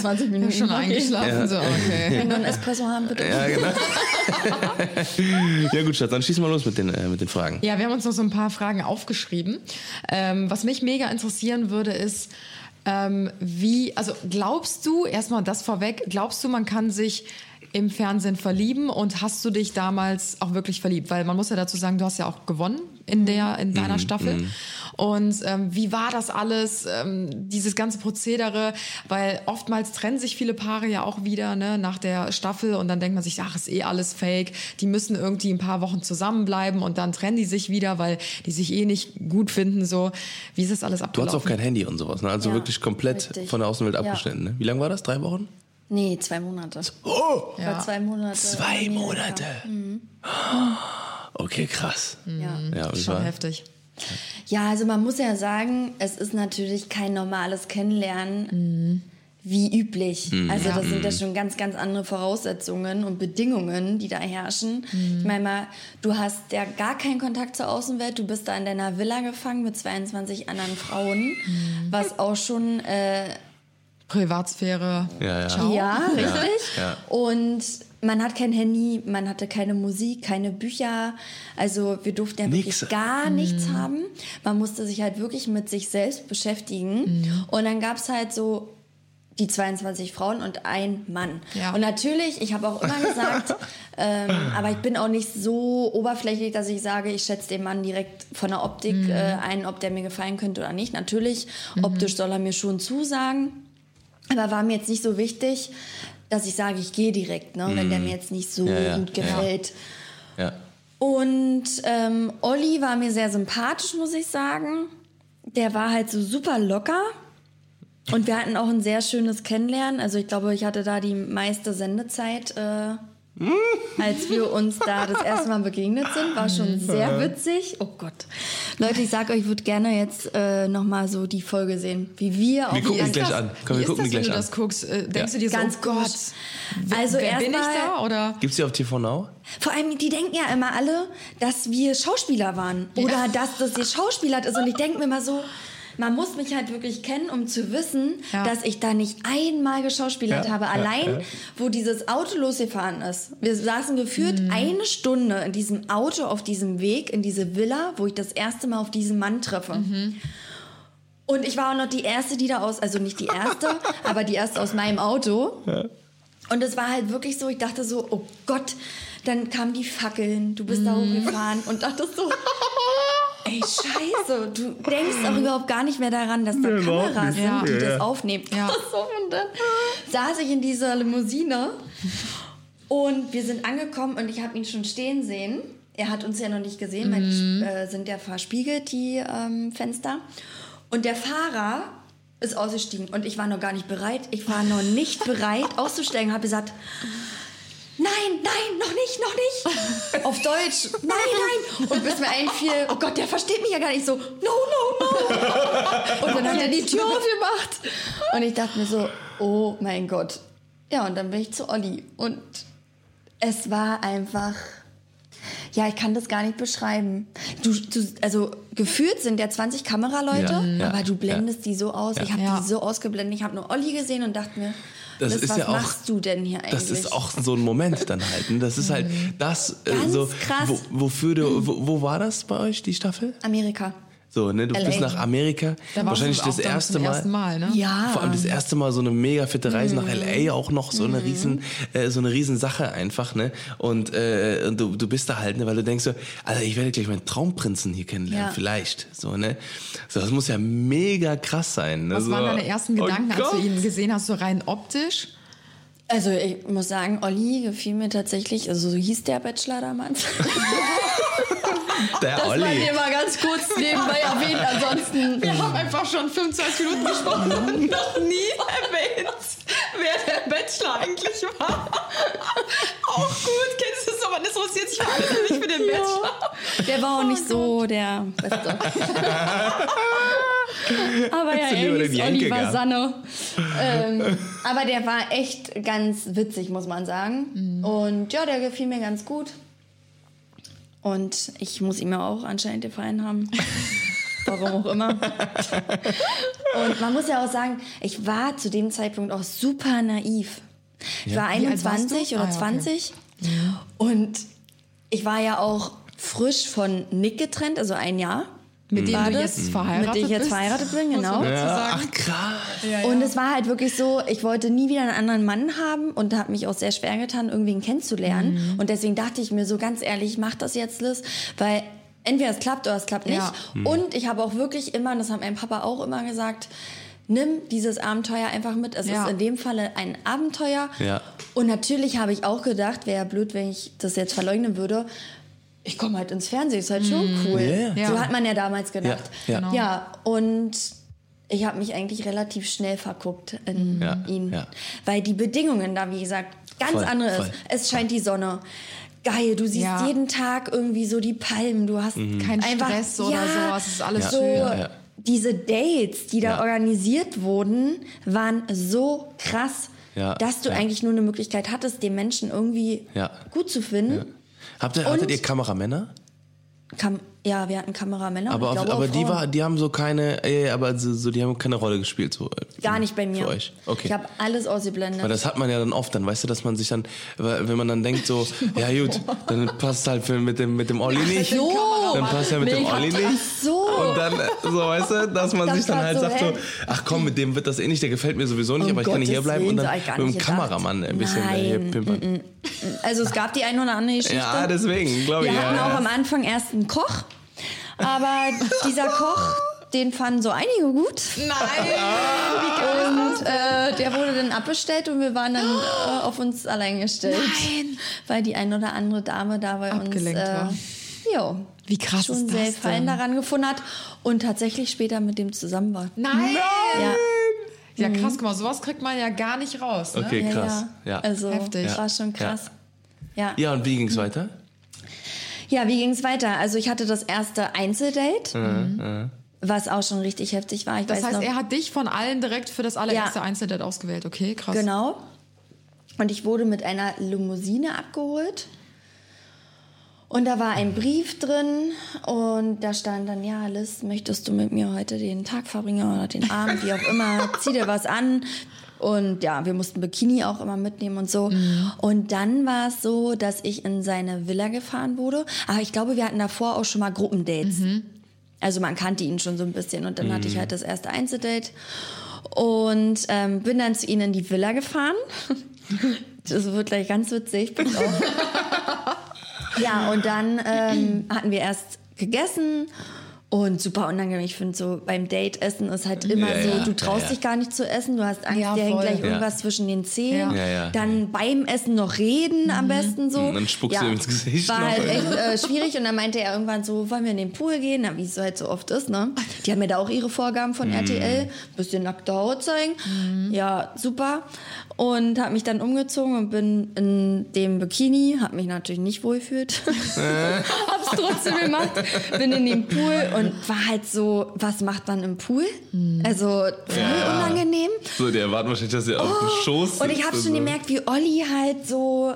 20 Minuten schon eingeschlafen. So, okay. Wenn wir einen Espresso haben, bitte. ja, genau. ja gut, Schatz, dann schieß mal los mit den, äh, mit den Fragen. Ja, wir haben uns noch so ein paar Fragen aufgeschrieben. Ähm, was mich mega interessieren würde, ist, ähm, wie, also glaubst du, erstmal das vorweg, glaubst du, man kann sich im Fernsehen verlieben und hast du dich damals auch wirklich verliebt? Weil man muss ja dazu sagen, du hast ja auch gewonnen in der in deiner Staffel. Und ähm, wie war das alles, ähm, dieses ganze Prozedere? Weil oftmals trennen sich viele Paare ja auch wieder ne, nach der Staffel und dann denkt man sich, ach, ist eh alles fake. Die müssen irgendwie ein paar Wochen zusammenbleiben und dann trennen die sich wieder, weil die sich eh nicht gut finden. So, wie ist das alles Du abgelaufen? hattest auch kein Handy und sowas, ne? Also Ja, wirklich komplett richtig. von der Außenwelt Ja. abgeschnitten. Ne? Wie lange war das? Drei Wochen? Nee, zwei Monate. Oh! War Ja. zwei Monate. Zwei. Monate. Okay, krass. Ja. Ja, und Schon war, heftig. ja, also man muss ja sagen, es ist natürlich kein normales Kennenlernen. Wie üblich. Also das sind ja schon ganz, ganz andere Voraussetzungen und Bedingungen, die da herrschen. Ich meine mal, du hast ja gar keinen Kontakt zur Außenwelt. Du bist da in deiner Villa gefangen mit 22 anderen Frauen, was auch schon äh, Privatsphäre. Ja, ja. Ciao. Ja, richtig. ja. Und man hat kein Handy, man hatte keine Musik, keine Bücher. Also wir durften ja Nix. wirklich gar nichts haben. Man musste sich halt wirklich mit sich selbst beschäftigen. Und dann gab es halt so die 22 Frauen und ein Mann. Ja. Und natürlich, ich habe auch immer gesagt, ähm, aber ich bin auch nicht so oberflächlich, dass ich sage, ich schätze den Mann direkt von der Optik äh, ein, ob der mir gefallen könnte oder nicht. Natürlich, optisch soll er mir schon zusagen. Aber war mir jetzt nicht so wichtig, dass ich sage, ich gehe direkt, ne, wenn der mir jetzt nicht so ja, gut ja. gefällt. Ja. Und ähm, Olli war mir sehr sympathisch, muss ich sagen. Der war halt so super locker. Und wir hatten auch ein sehr schönes Kennenlernen. Also ich glaube, ich hatte da die meiste Sendezeit, äh, als wir uns da das erste Mal begegnet sind. War schon sehr witzig. Oh Gott. Leute, ich sag euch, ich würde gerne jetzt äh, nochmal so die Folge sehen, wie wir auf Wir gucken es gleich an. Komm, Wie wir ist gucken das, die wenn gleich du an. das guckst? Äh, denkst du dir Ganz so, oh Gott, wer- Also wer bin ich erstmal- da? Oder? Gibt's die auf TV Now? Vor allem, die denken ja immer alle, dass wir Schauspieler waren. Oder dass das ihr Schauspieler ist. Und ich denke mir immer so, man muss mich halt wirklich kennen, um zu wissen, Ja. dass ich da nicht einmal geschauspielert Ja, habe. Allein, ja. wo dieses Auto losgefahren ist. Wir saßen geführt Mhm. eine Stunde in diesem Auto auf diesem Weg, in diese Villa, wo ich das erste Mal auf diesen Mann treffe. Mhm. Und ich war auch noch die Erste, die da aus, also nicht die Erste, aber die Erste aus meinem Auto. Und es war halt wirklich so, ich dachte so, oh Gott, dann kamen die Fackeln, du bist da Mhm. hochgefahren und dachtest so, ey, scheiße, du denkst auch überhaupt gar nicht mehr daran, dass da Kameras sind, die Ja, ja. das aufnehmen. Ja. So, und dann saß ich in dieser Limousine und wir sind angekommen und ich habe ihn schon stehen sehen. Er hat uns ja noch nicht gesehen, weil die äh, sind ja verspiegelt, die ähm, Fenster. Und der Fahrer ist ausgestiegen und ich war noch gar nicht bereit. Ich war noch nicht bereit auszusteigen. Habe gesagt, nein, nein, noch nicht, noch nicht. Auf Deutsch, nein, nein. Und bis mir einfiel, oh Gott, der versteht mich ja gar nicht so. No, no, no. Und dann hat er die Tür aufgemacht. Und ich dachte mir so, oh mein Gott. Ja, und dann bin ich zu Olli. Und es war einfach. Ja, ich kann das gar nicht beschreiben. Du, du, also gefühlt sind ja 20 Kameraleute, Ja, aber du blendest die so aus. Ich habe Ja. die so ausgeblendet. Ich habe nur Olli gesehen und dachte mir, Das Liz, ist was ja auch- machst du denn hier eigentlich? Das ist auch so ein Moment dann halt. ne? Das ist halt das, äh, so, krass. Wo, wofür du, wo, wo war das bei euch, die Staffel? Amerika. So, ne, du LA. bist nach Amerika, Da wahrscheinlich das erste Mal. Mal, ne? Ja. Vor allem das erste Mal so eine mega fette Reise nach Mhm. LA auch noch so eine riesen äh, so eine riesen Sache einfach ne und, äh, und du, du bist da halt ne weil du denkst so Alter ich werde gleich meinen Traumprinzen hier kennenlernen Ja. vielleicht so ne so das muss ja mega krass sein ne? Was so, waren deine ersten oh Gedanken, als du ihn gesehen hast, so rein optisch? Also ich muss sagen, Olli gefiel mir tatsächlich, also so hieß der Bachelor damals. der Das war Olli dir mal ganz kurz nebenbei erwähnt, ansonsten... Wir haben einfach schon 25 Minuten gesprochen und noch nie erwähnt, wer der Bachelor eigentlich war. Auch gut, kennst du es, aber das interessiert sich für alle, nicht für den Bachelor. Der war auch nicht so der Beste. aber ja, er hieß Jenke Oliver. Sanne. Ähm, aber der war echt ganz witzig, muss man sagen. Und ja, der gefiel mir ganz gut. Und ich muss ihm ja auch anscheinend gefallen haben. Warum auch immer. Und man muss ja auch sagen, ich war zu dem Zeitpunkt auch super naiv. Ich war alt warst 21 du? oder Ah, ja, okay. 20 und ich war ja auch frisch von Nick getrennt, also ein Jahr. Mit dem war du das, jetzt verheiratet Mit dem ich jetzt bist? verheiratet bin, genau. ja, ach krass Und es war halt wirklich so, ich wollte nie wieder einen anderen Mann haben und habe mich auch sehr schwer getan, irgendwen kennenzulernen. Mhm. Und deswegen dachte ich mir so ganz ehrlich, mach das jetzt, Liz, weil entweder es klappt oder es klappt nicht. Ja. Und ich habe auch wirklich immer, und das hat mein Papa auch immer gesagt, nimm dieses Abenteuer einfach mit. Es Ja. ist in dem Falle ein Abenteuer. Ja. Und natürlich habe ich auch gedacht, wäre blöd, wenn ich das jetzt verleugnen würde. Ich komme halt ins Fernsehen, ist halt schon cool. Ja, ja. So hat man ja damals gedacht. Ja, ja. Genau. ja und ich habe mich eigentlich relativ schnell verguckt in Ja, ihn. ja. Weil die Bedingungen da, wie gesagt, ganz Voll, andere voll. ist. Es scheint die Sonne. Geil, du siehst Ja. jeden Tag irgendwie so die Palmen. Du hast Kein einfach, Stress oder ja, so, es ist alles so schön. Ja, ja. Diese Dates, die da Ja. organisiert wurden, waren so krass, Ja, dass du ja. eigentlich nur eine Möglichkeit hattest, den Menschen irgendwie Ja. gut zu finden. Habt ihr, hattet ihr Kameramänner? Kam, ja, wir hatten Kameramänner. Aber, glaube aber die, war, die haben so keine, äh, aber so, so, die haben keine Rolle gespielt. So, äh, Gar nicht bei mir. Für euch. Okay. Ich habe alles ausgeblendet. Weil das hat man ja dann oft, dann weißt du, dass man sich dann, wenn man dann denkt so, ja gut, dann passt halt für, mit dem mit dem Olli nicht, so. dann passt ja mit Nee, dem Olli ach nicht. so. Und dann äh, so, weißt du, dass man Das sich dann halt so, sagt so, ey. ach komm, mit dem wird das eh nicht, der gefällt mir sowieso nicht, Um aber ich kann hier Gottes bleiben und dann mit dem. Kameramann ein bisschen äh, hier Nein, pimpern. Also es gab die ein oder andere Geschichte. Ja, deswegen, glaube ich. Wir hatten ja, auch ja. am Anfang erst einen Koch, aber dieser Koch, den fanden so einige gut. Nein! Und äh, der wurde dann abbestellt und wir waren dann äh, auf uns allein gestellt. Nein. Weil die ein oder andere Dame da bei Abgelenkt uns war. äh, jo, Wie krass schon ist das sehr denn? Gefallen daran gefunden hat und tatsächlich später mit dem zusammen war. Nein! Ja, Ja, krass, guck mal, sowas kriegt man ja gar nicht raus. Ne? Okay, ja, krass. ja. Ja. Also Heftig. das war schon krass. Ja. Ja, und wie ging's weiter? Ja, wie ging's weiter? Also ich hatte das erste Einzeldate, Mhm, was auch schon richtig heftig war. Ich Das weiß heißt, noch, er hat dich von allen direkt für das allererste Ja. Einzeldate ausgewählt. Okay, krass. genau. Und ich wurde mit einer Limousine abgeholt. Und da war ein Brief drin und da stand dann, ja, Liz, möchtest du mit mir heute den Tag verbringen oder den Abend, wie auch immer, zieh dir was an. Und ja, wir mussten Bikini auch immer mitnehmen und so. Und dann war es so, dass ich in seine Villa gefahren wurde. Aber ich glaube, wir hatten davor auch schon mal Gruppendates. Also man kannte ihn schon so ein bisschen. Und dann hatte ich halt das erste Einzeldate. Und ähm, bin dann zu ihnen in die Villa gefahren. Das wird gleich ganz witzig. Ja, und dann ähm, hatten wir erst gegessen und super unangenehm. Ich finde so beim Date essen ist halt immer Ja, so, ja, du traust ja, dich gar nicht zu essen, du hast Angst, Ja, dir hängt gleich Ja. irgendwas zwischen den Zähnen. Ja. Ja, ja. Dann beim Essen noch reden am besten so. Und dann spuckst du ihm ins Gesicht War noch. halt echt äh, schwierig und dann meinte er irgendwann so, wollen wir in den Pool gehen? Na, wie es so halt so oft ist, ne? Die haben mir da auch ihre Vorgaben Mhm. von RTL, bisschen nackte Haut zeigen. Ja, super. Und habe mich dann umgezogen und bin in dem Bikini, habe mich natürlich nicht wohlgefühlt, hab's trotzdem gemacht, bin in den Pool und war halt so, was macht man im Pool? Also voll Ja. unangenehm. So, die erwarten wahrscheinlich, dass ihr auf dem Schoß Oh, Und ich sitzt habe schon so. gemerkt, wie Olli halt so,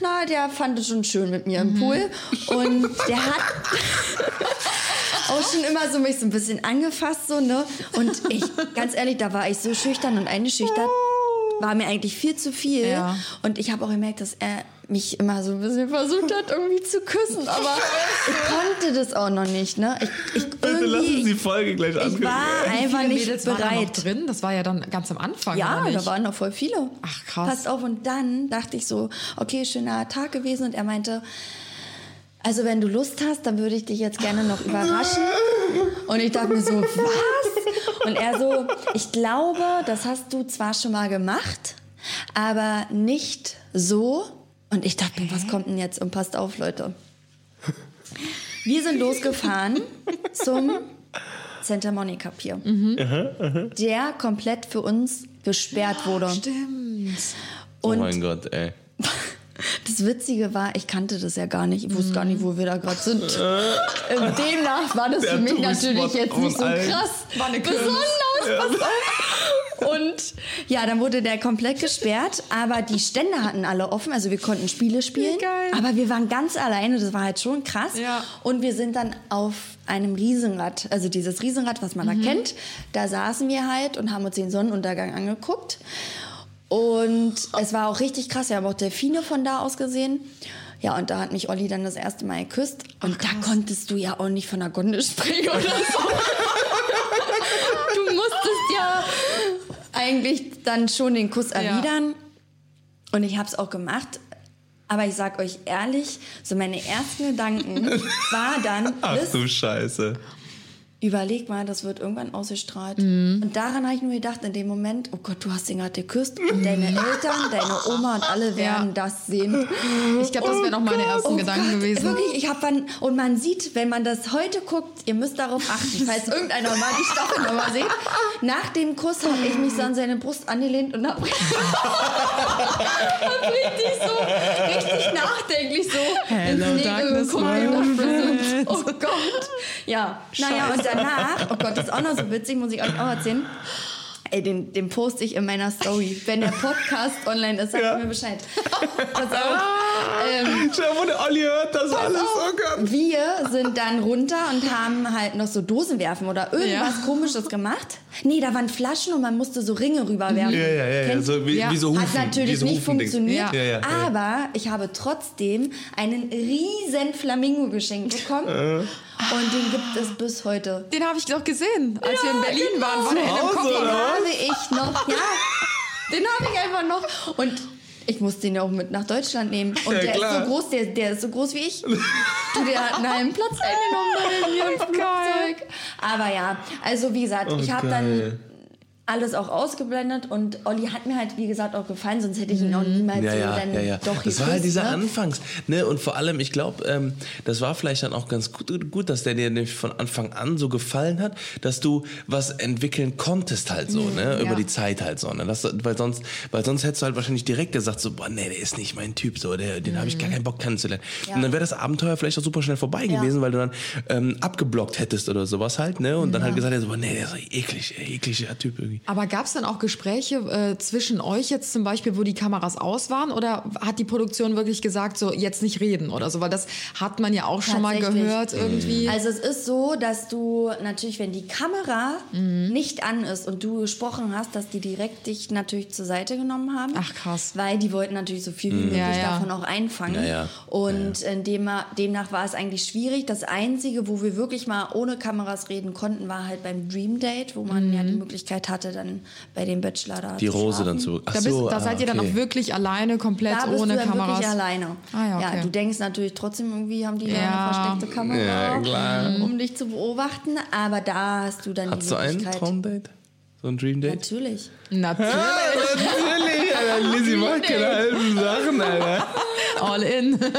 na, der fand es schon schön mit mir im Pool. Und der hat auch schon immer so mich so ein bisschen angefasst, so, ne? Und ich, ganz ehrlich, da war ich so schüchtern und eingeschüchtert, war mir eigentlich viel zu viel. Ja. Und ich habe auch gemerkt, dass er mich immer so ein bisschen versucht hat, irgendwie zu küssen. Aber ich konnte das auch noch nicht, ne? Ich, ich Bitte lassen Sie Folge gleich ich angucken. war Wie einfach nicht Mädels waren da noch bereit. drin? Das war ja dann ganz am Anfang. Ja, oder nicht? da waren noch voll viele. Ach, krass. Passt auf. Und dann dachte ich so, okay, schöner Tag gewesen. Und er meinte, also wenn du Lust hast, dann würde ich dich jetzt gerne noch überraschen. Und ich dachte mir so, was? Und er so, ich glaube, das hast du zwar schon mal gemacht, aber nicht so. Und ich dachte mir, was kommt denn jetzt? Und passt auf, Leute. Wir sind losgefahren zum Santa Monica Pier, der komplett für uns gesperrt wurde. Stimmt. Oh Und mein Gott, ey. Das Witzige war, ich kannte das ja gar nicht. Ich wusste gar nicht, wo wir da gerade sind. Ähm, Demnach war das für mich natürlich jetzt nicht so krass. War eine. Besonders, auf. Und ja, dann wurde der komplett gesperrt, aber die Stände hatten alle offen, also wir konnten Spiele spielen. geil. Aber wir waren ganz alleine, das war halt schon krass. Ja. Und wir sind dann auf einem Riesenrad, also dieses Riesenrad, was man Mhm. da kennt, da saßen wir halt und haben uns den Sonnenuntergang angeguckt. Und es war auch richtig krass. Wir haben auch Delfine von da aus gesehen. Ja, und da hat mich Olli dann das erste Mal geküsst. Und da konntest du ja auch nicht von der Gondel springen oder so. du musstest ja eigentlich dann schon den Kuss erwidern. Und ich habe es auch gemacht. Aber ich sag euch ehrlich, so meine ersten Gedanken war dann, Ach du Scheiße. Überleg mal, das wird irgendwann ausgestrahlt. Und daran habe ich nur gedacht, in dem Moment, oh Gott, du hast ihn gerade geküsst und deine Eltern, deine Oma und alle werden Ja. das sehen. Ich glaube, das wären auch meine ersten Oh Gedanken Gott, gewesen. Wirklich, ich habe dann, und man sieht, wenn man das heute guckt, ihr müsst darauf achten, falls irgendeiner mal die Staffel nochmal sieht. Nach dem Kuss habe ich mich so an seine Brust angelehnt und habe hab richtig so, richtig nachdenklich so Hello, ins darkness, geguckt oh Gott. Ja, naja, und danach, oh Gott, das ist auch noch so witzig, muss ich euch auch erzählen. Ey, den, den poste ich in meiner Story. Wenn der Podcast online ist, sagt Ja. mir Bescheid. Pass auf. Ähm, vor, der Olli hört das alles. Oh auf. Gott. Wir sind dann runter und haben halt noch so Dosen werfen oder irgendwas Ja. komisches gemacht. Nee, da waren Flaschen und man musste so Ringe rüberwerfen. Ja, ja, ja, ja. Kennt- So wie, Ja. wie so Hufen. Hat natürlich wie so nicht funktioniert, Ja. Ja, ja, ja. aber ich habe trotzdem einen riesen Flamingo geschenkt bekommen Äh. Und den gibt es bis heute. Den habe ich doch gesehen, als wir in Berlin waren. War der in dem Hause? Den habe ich noch, ja, den habe ich einfach noch und ich musste den ja auch mit nach Deutschland nehmen. Und Ja, der klar. ist so groß, der, der ist so groß wie ich. Du, der hat einen halben Platz eingenommen da in ihrem Flugzeug. Aber ja, also wie gesagt, ich habe dann. Alles auch ausgeblendet und Olli hat mir halt, wie gesagt, auch gefallen, sonst hätte ich ihn auch niemals Ja, ja, dann ja, ja. doch Das war halt dieser ne? Anfangs. Ne? Und vor allem, ich glaube, ähm, das war vielleicht dann auch ganz gut, gut, dass der dir nämlich von Anfang an so gefallen hat, dass du was entwickeln konntest halt so, ne? Über ja. die Zeit halt so. Ne? Das, weil, sonst, weil sonst hättest du halt wahrscheinlich direkt gesagt, so, boah, nee, der ist nicht mein Typ, so, der, den habe ich gar keinen Bock kennenzulernen. Ja. Und dann wäre das Abenteuer vielleicht auch super schnell vorbei gewesen, weil du dann ähm, abgeblockt hättest oder sowas halt, ne? Und dann halt gesagt hättest, boah, nee, der ist eklig, ekliger Typ irgendwie. Aber gab es dann auch Gespräche äh, zwischen euch jetzt zum Beispiel, wo die Kameras aus waren? Oder hat die Produktion wirklich gesagt, so jetzt nicht reden oder so? Weil das hat man ja auch schon mal gehört irgendwie. Also es ist so, dass du natürlich, wenn die Kamera Mhm. nicht an ist und du gesprochen hast, dass die direkt dich natürlich zur Seite genommen haben. Ach, krass. Weil die wollten natürlich so viel wie möglich Ja, ja. davon auch einfangen. Ja, ja. Und in dem, demnach war es eigentlich schwierig. Das Einzige, wo wir wirklich mal ohne Kameras reden konnten, war halt beim Dream Date, wo man ja die Möglichkeit hatte, dann bei dem Bachelor da Die Rose dann zu. Ach da bist, so, da ah, seid ihr dann okay. auch wirklich alleine, komplett Da bist ohne du dann Kameras. wirklich alleine. Ah, ja, okay. du denkst natürlich trotzdem irgendwie, haben die da Ja. eine versteckte Kamera, Ja, klar. um dich zu beobachten. Aber da hast du dann Hattest die du ein Möglichkeit. Traumdate? So ein Dream Date? Natürlich. Natürlich. Natürlich, Alter, Lizzie macht keine halben Sachen, Alter. All in.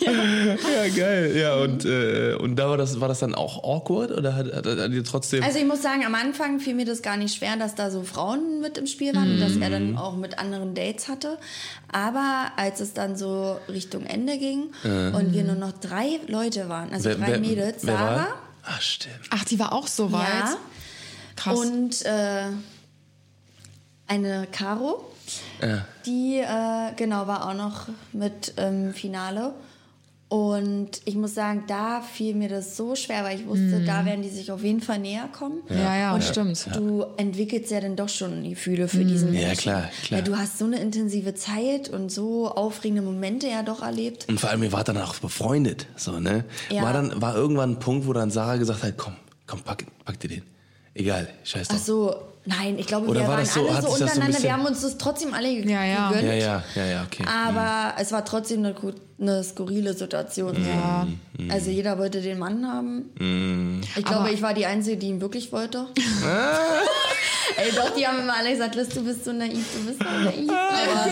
Ja, geil. Ja, und, äh, und da war das, war das dann auch awkward oder hat, hat, hat ihr trotzdem. Also ich muss sagen, am Anfang fiel mir das gar nicht schwer, dass da so Frauen mit im Spiel waren und dass er dann auch mit anderen Dates hatte. Aber als es dann so Richtung Ende ging und wir nur noch drei Leute waren, also drei Mädels, wer Sarah war? Ach, stimmt. Ach, die war auch so weit. ja, Krass. und äh, eine Caro, Ja. die äh, genau war auch noch mit im Finale. Und ich muss sagen, da fiel mir das so schwer, weil ich wusste, da werden die sich auf jeden Fall näher kommen. ja, ja, Und stimmt. Du entwickelst ja dann doch schon Gefühle für diesen Menschen. Ja, klar, klar. Weil du hast so eine intensive Zeit und so aufregende Momente ja doch erlebt. Und vor allem, ihr wart dann auch befreundet, so, ne? Ja. War dann, war irgendwann ein Punkt, wo dann Sarah gesagt hat, komm, komm, pack, pack dir den. Egal, scheiß Ach drauf. so, nein, ich glaube, Oder wir war waren das so- alle so so untereinander. bisschen- wir haben uns das trotzdem alle Ja, ja. gegönnt. Ja, ja, ja, ja, okay. Aber es war trotzdem eine, eine skurrile Situation. Ja. Also jeder wollte den Mann haben. Ich glaube, Aber- ich war die Einzige, die ihn wirklich wollte. Ey, doch, die haben immer alle gesagt, Liz, du bist so naiv, du bist so naiv. Aber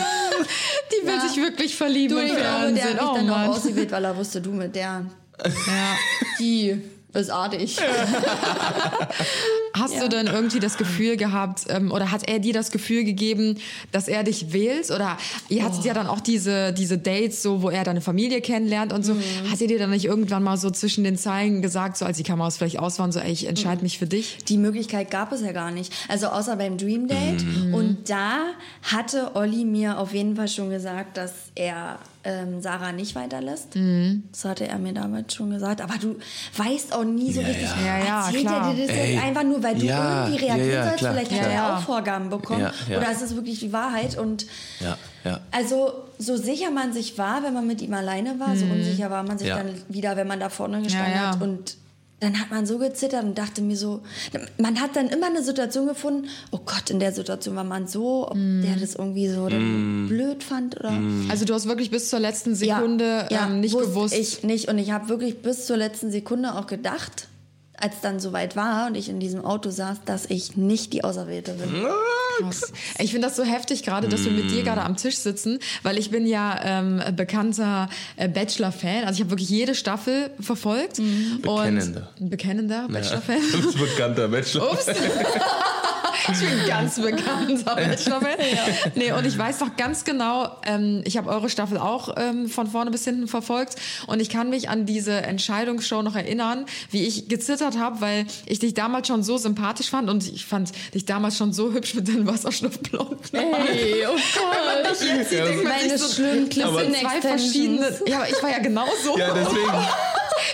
Die will Ja. sich wirklich verlieben du, im ich glaube, der hat mich Oh dann auch Mann. ausgewählt, weil er wusste, du mit der, Ja. die ist artig. Hast Ja. du denn irgendwie das Gefühl gehabt, ähm, oder hat er dir das Gefühl gegeben, dass er dich wählt? Oder ihr hattet ja dann auch diese, diese Dates, so, wo er deine Familie kennenlernt und so. Hat er dir dann nicht irgendwann mal so zwischen den Zeilen gesagt, so als die Kameras vielleicht aus waren, so, ey, ich entscheide mich für dich? Die Möglichkeit gab es ja gar nicht. Also außer beim Dream Date. Mhm. Und da hatte Olli mir auf jeden Fall schon gesagt, dass er ähm, Sarah nicht weiterlässt. Mhm. Das hatte er mir damals schon gesagt. Aber du weißt auch nie so Ja, richtig, ja. Ja, ja, erzählt klar. er dir das Ey, jetzt einfach nur, weil du ja, irgendwie ja, reagieren ja, sollst? klar, Vielleicht klar. hat er Ja. auch Vorgaben bekommen. Ja, ja. Oder ist es wirklich die Wahrheit? Und Ja, ja. also so sicher man sich war, wenn man mit ihm alleine war, so unsicher war man sich Ja. dann wieder, wenn man da vorne gestanden Mhm. Ja, ja. hat. Und dann hat man so gezittert und dachte mir so, man hat dann immer eine Situation gefunden, oh Gott, in der Situation war man so, ob Mhm. der das irgendwie so dann blöd fand oder... Also du hast wirklich bis zur letzten Sekunde ja, ähm, nicht wusste gewusst. Ich nicht und ich habe wirklich bis zur letzten Sekunde auch gedacht, als dann soweit war und ich in diesem Auto saß, dass ich nicht die Auserwählte bin. Krass. Ich finde das so heftig gerade, dass wir Mm. mit dir gerade am Tisch sitzen, weil ich bin ja ähm, bekannter äh, Bachelor-Fan. Also ich habe wirklich jede Staffel verfolgt. Bekennender. Und, bekennender Bachelor-Fan. Ist bekannter Bachelor. Ups. ich bin ganz bekannter Bachelor-Fan. Nee, und ich weiß noch ganz genau, ähm, ich habe eure Staffel auch ähm, von vorne bis hinten verfolgt und ich kann mich an diese Entscheidungsshow noch erinnern, wie ich gezittert habe, weil ich dich damals schon so sympathisch fand und ich fand dich damals schon so hübsch mit deinen wasserstoffblonden. Hey, oh Wenn man dich jetzt sieht, Ja, denkt man sich so, Clip-In zwei verschiedene. Ja, aber ich war ja genauso. Ja, deswegen.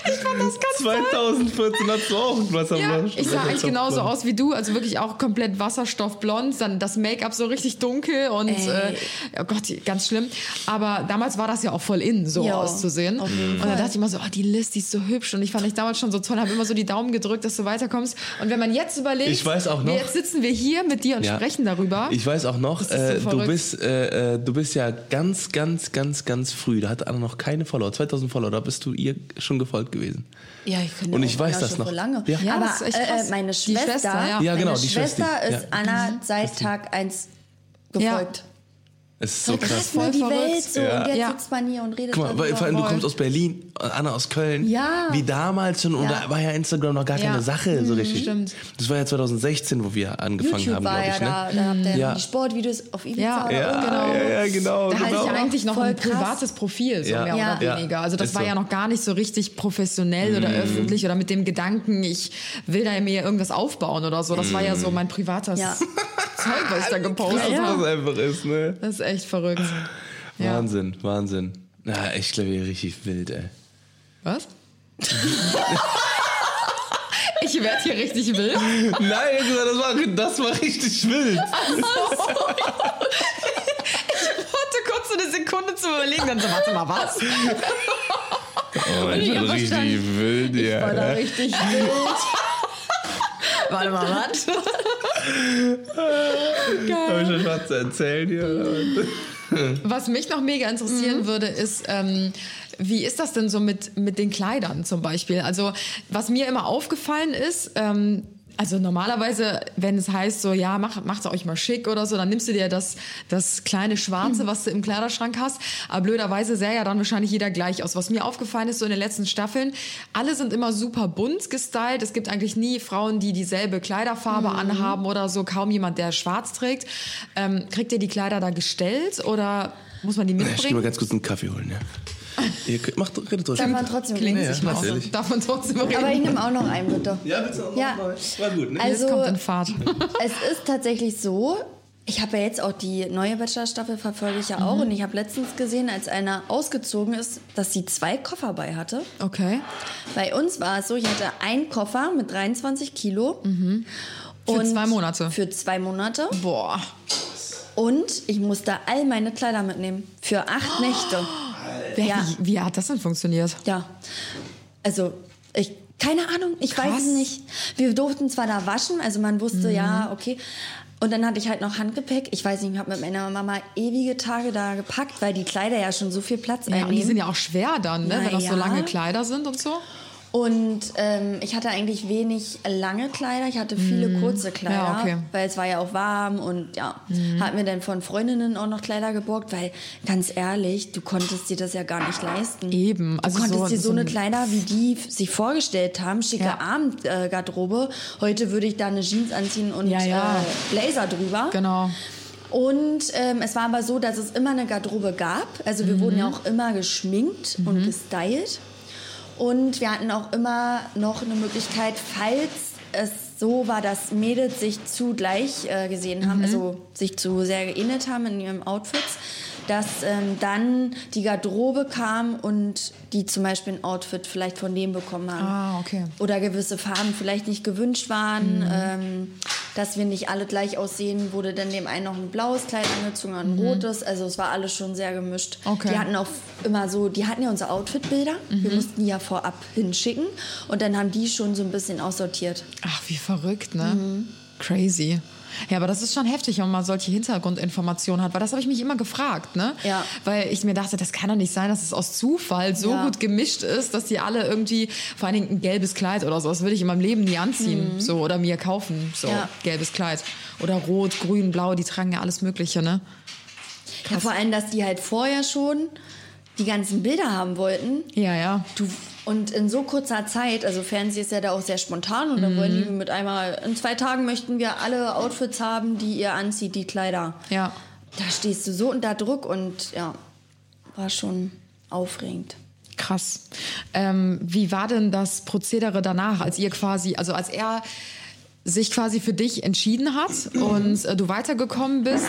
Ich fand das ganz 2014 hast du auch was am Ja, Wasser- ich sah eigentlich genauso aus wie du, also wirklich auch komplett wasserstoffblond, dann das Make-up so richtig dunkel und äh, oh Gott, ganz schlimm. Aber damals war das ja auch voll in, so Ja, auszusehen. Und dann dachte ich immer so, oh, die Liz, die ist so hübsch und ich fand dich damals schon so toll, habe immer so die Daumen gedrückt, dass du weiterkommst. Und wenn man jetzt überlegt, Ich weiß auch noch- jetzt sitzen wir hier mit dir und Ja. sprechen darüber. Ich weiß auch noch, so äh, du bist, äh, äh, du bist ja ganz, ganz, ganz, ganz früh. Da hat Anna noch keine Follower, 2000 Follower. Da bist du ihr schon gefolgt gewesen. Ja, ich finde Und auch ich weiß das noch. lange. Ja. Ja, Aber das ist echt äh, krass. meine Die Schwester, Schwester, ja. Ja, genau, meine die Schwester, Schwester ist ja. Anna seit Tag 1 gefolgt. Es ist so krass, ne, die Voll Welt verrückt. so. Ja. Und jetzt Ja. sitzt man hier und redet Guck mal, darüber. vor allem, du voll. kommst aus Berlin, Anna aus Köln. Ja. Wie damals schon. Und Ja. da war ja Instagram noch gar Ja. keine Sache so richtig. stimmt. Das war ja 2016, wo wir angefangen YouTube haben, glaube ja ich. Ne? da, da habt ihr Ja. die Sportvideos auf Ibiza Ja. Ja, genau. ja, ja, genau. Da hatte genau. ich ja eigentlich noch Voll ein krass. privates Profil, so Ja. mehr Ja. oder weniger. Also das Ist war so. ja noch gar nicht so richtig professionell oder öffentlich oder mit dem Gedanken, ich will da mir irgendwas aufbauen oder so. Das war ja so mein privates Ja. Zeug, was ich da gepostet Was habe. das einfach ist, ne? Echt verrückt. Ja. Wahnsinn, Wahnsinn. Ja, ich glaube, richtig wild, ey. Was? ich werde hier richtig wild. Nein, das war, das war richtig wild. Ich kurz eine Sekunde zu überlegen, dann so, warte mal, was? Oh, ich ich bin richtig wild, ja. War da richtig wild. Warte mal, was? Habe ich schon was zu erzählen hier? Was mich noch mega interessieren würde, ist, ähm, wie ist das denn so mit, mit den Kleidern zum Beispiel? Also, was mir immer aufgefallen ist, ähm, Also normalerweise, wenn es heißt so, ja, mach, macht euch mal schick oder so, dann nimmst du dir das, das kleine Schwarze, was du im Kleiderschrank hast. Aber blöderweise sähe ja dann wahrscheinlich jeder gleich aus. Was mir aufgefallen ist, so in den letzten Staffeln, alle sind immer super bunt gestylt. Es gibt eigentlich nie Frauen, die dieselbe Kleiderfarbe anhaben oder so. Kaum jemand, der schwarz trägt. Ähm, kriegt ihr die Kleider da gestellt oder muss man die Ich geh mal mitbringen? ganz kurz einen Kaffee holen, ja. Ihr könnt- macht, redet ruhig. Darf man trotzdem Klingt reden? Ja, sich mal aus. natürlich. Darf man trotzdem reden? Aber ich nehme auch noch einen, bitte. Ja, willst du auch noch Ja. War gut, ne? Also- Jetzt kommt in Fahrt. Es ist tatsächlich so, ich habe ja jetzt auch die neue Bachelor-Staffel verfolge ich ja auch und ich habe letztens gesehen, als einer ausgezogen ist, dass sie zwei Koffer bei hatte. Okay. Bei uns war es so, ich hatte einen Koffer mit 23 Kilo. Für Und zwei Monate. Für zwei Monate. Boah. Und ich musste all meine Kleider mitnehmen. Für acht Nächte. Wer, Ja. wie, wie hat das denn funktioniert? Ja. Also, ich, keine Ahnung, ich Krass. weiß es nicht. Wir durften zwar da waschen, also man wusste, ja, okay. Und dann hatte ich halt noch Handgepäck. Ich weiß nicht, ich habe mit meiner Mama ewige Tage da gepackt, weil die Kleider ja schon so viel Platz Ja, und die sind einnehmen. ja auch schwer dann, ne? Na wenn das so ja. lange Kleider sind und so. Und ähm, ich hatte eigentlich wenig lange Kleider, ich hatte viele kurze Kleider, Mhm. Ja, okay. Mhm. weil es war ja auch warm und ja, hat mir dann von Freundinnen auch noch Kleider geborgt, weil ganz ehrlich, du konntest dir das ja gar nicht leisten. Eben. Also du konntest so- dir so, so eine ein- Kleider, wie die sich vorgestellt haben, schicke Ja. Abendgarderobe. Heute würde ich da eine Jeans anziehen und Ja, ja. Äh, Blazer drüber. Genau. Und ähm, es war aber so, dass es immer eine Garderobe gab. Also wir Mhm. wurden ja auch immer geschminkt und gestylt. Und wir hatten auch immer noch eine Möglichkeit, falls es so war, dass Mädels sich zu gleich äh, gesehen Mhm. haben, also sich zu sehr geähnelt haben in ihren Outfits, dass ähm, dann die Garderobe kam und die zum Beispiel ein Outfit vielleicht von dem bekommen haben. Ah, okay. Oder gewisse Farben vielleicht nicht gewünscht waren, ähm, dass wir nicht alle gleich aussehen, wurde dann dem einen noch ein blaues Kleid angezogen, ein rotes. Also es war alles schon sehr gemischt. Okay. Die hatten auch immer so, die hatten ja unsere Outfitbilder. Wir mussten die ja vorab hinschicken und dann haben die schon so ein bisschen aussortiert. Ach, wie verrückt, ne? Mhm. Crazy. Ja, aber das ist schon heftig, wenn man solche Hintergrundinformationen hat, weil das habe ich mich immer gefragt, ne? Ja. Weil ich mir dachte, das kann doch nicht sein, dass es aus Zufall so Ja. gut gemischt ist, dass die alle irgendwie, vor allen Dingen ein gelbes Kleid oder so, das würde ich in meinem Leben nie anziehen, so oder mir kaufen, so Mhm. Ja. gelbes Kleid oder rot, grün, blau, die tragen ja alles Mögliche, ne? Ja, vor allem, dass die halt vorher schon die ganzen Bilder haben wollten. Ja, ja. Du, und in so kurzer Zeit, also Fernsehen ist ja da auch sehr spontan und dann wollen die mit einmal, in zwei Tagen möchten wir alle Outfits haben, die ihr anzieht, die Kleider. Ja. Da stehst du so unter Druck und ja, war schon aufregend. Krass. Ähm, wie war denn das Prozedere danach, als ihr quasi, also als er sich quasi für dich entschieden hat und äh, du weitergekommen bist?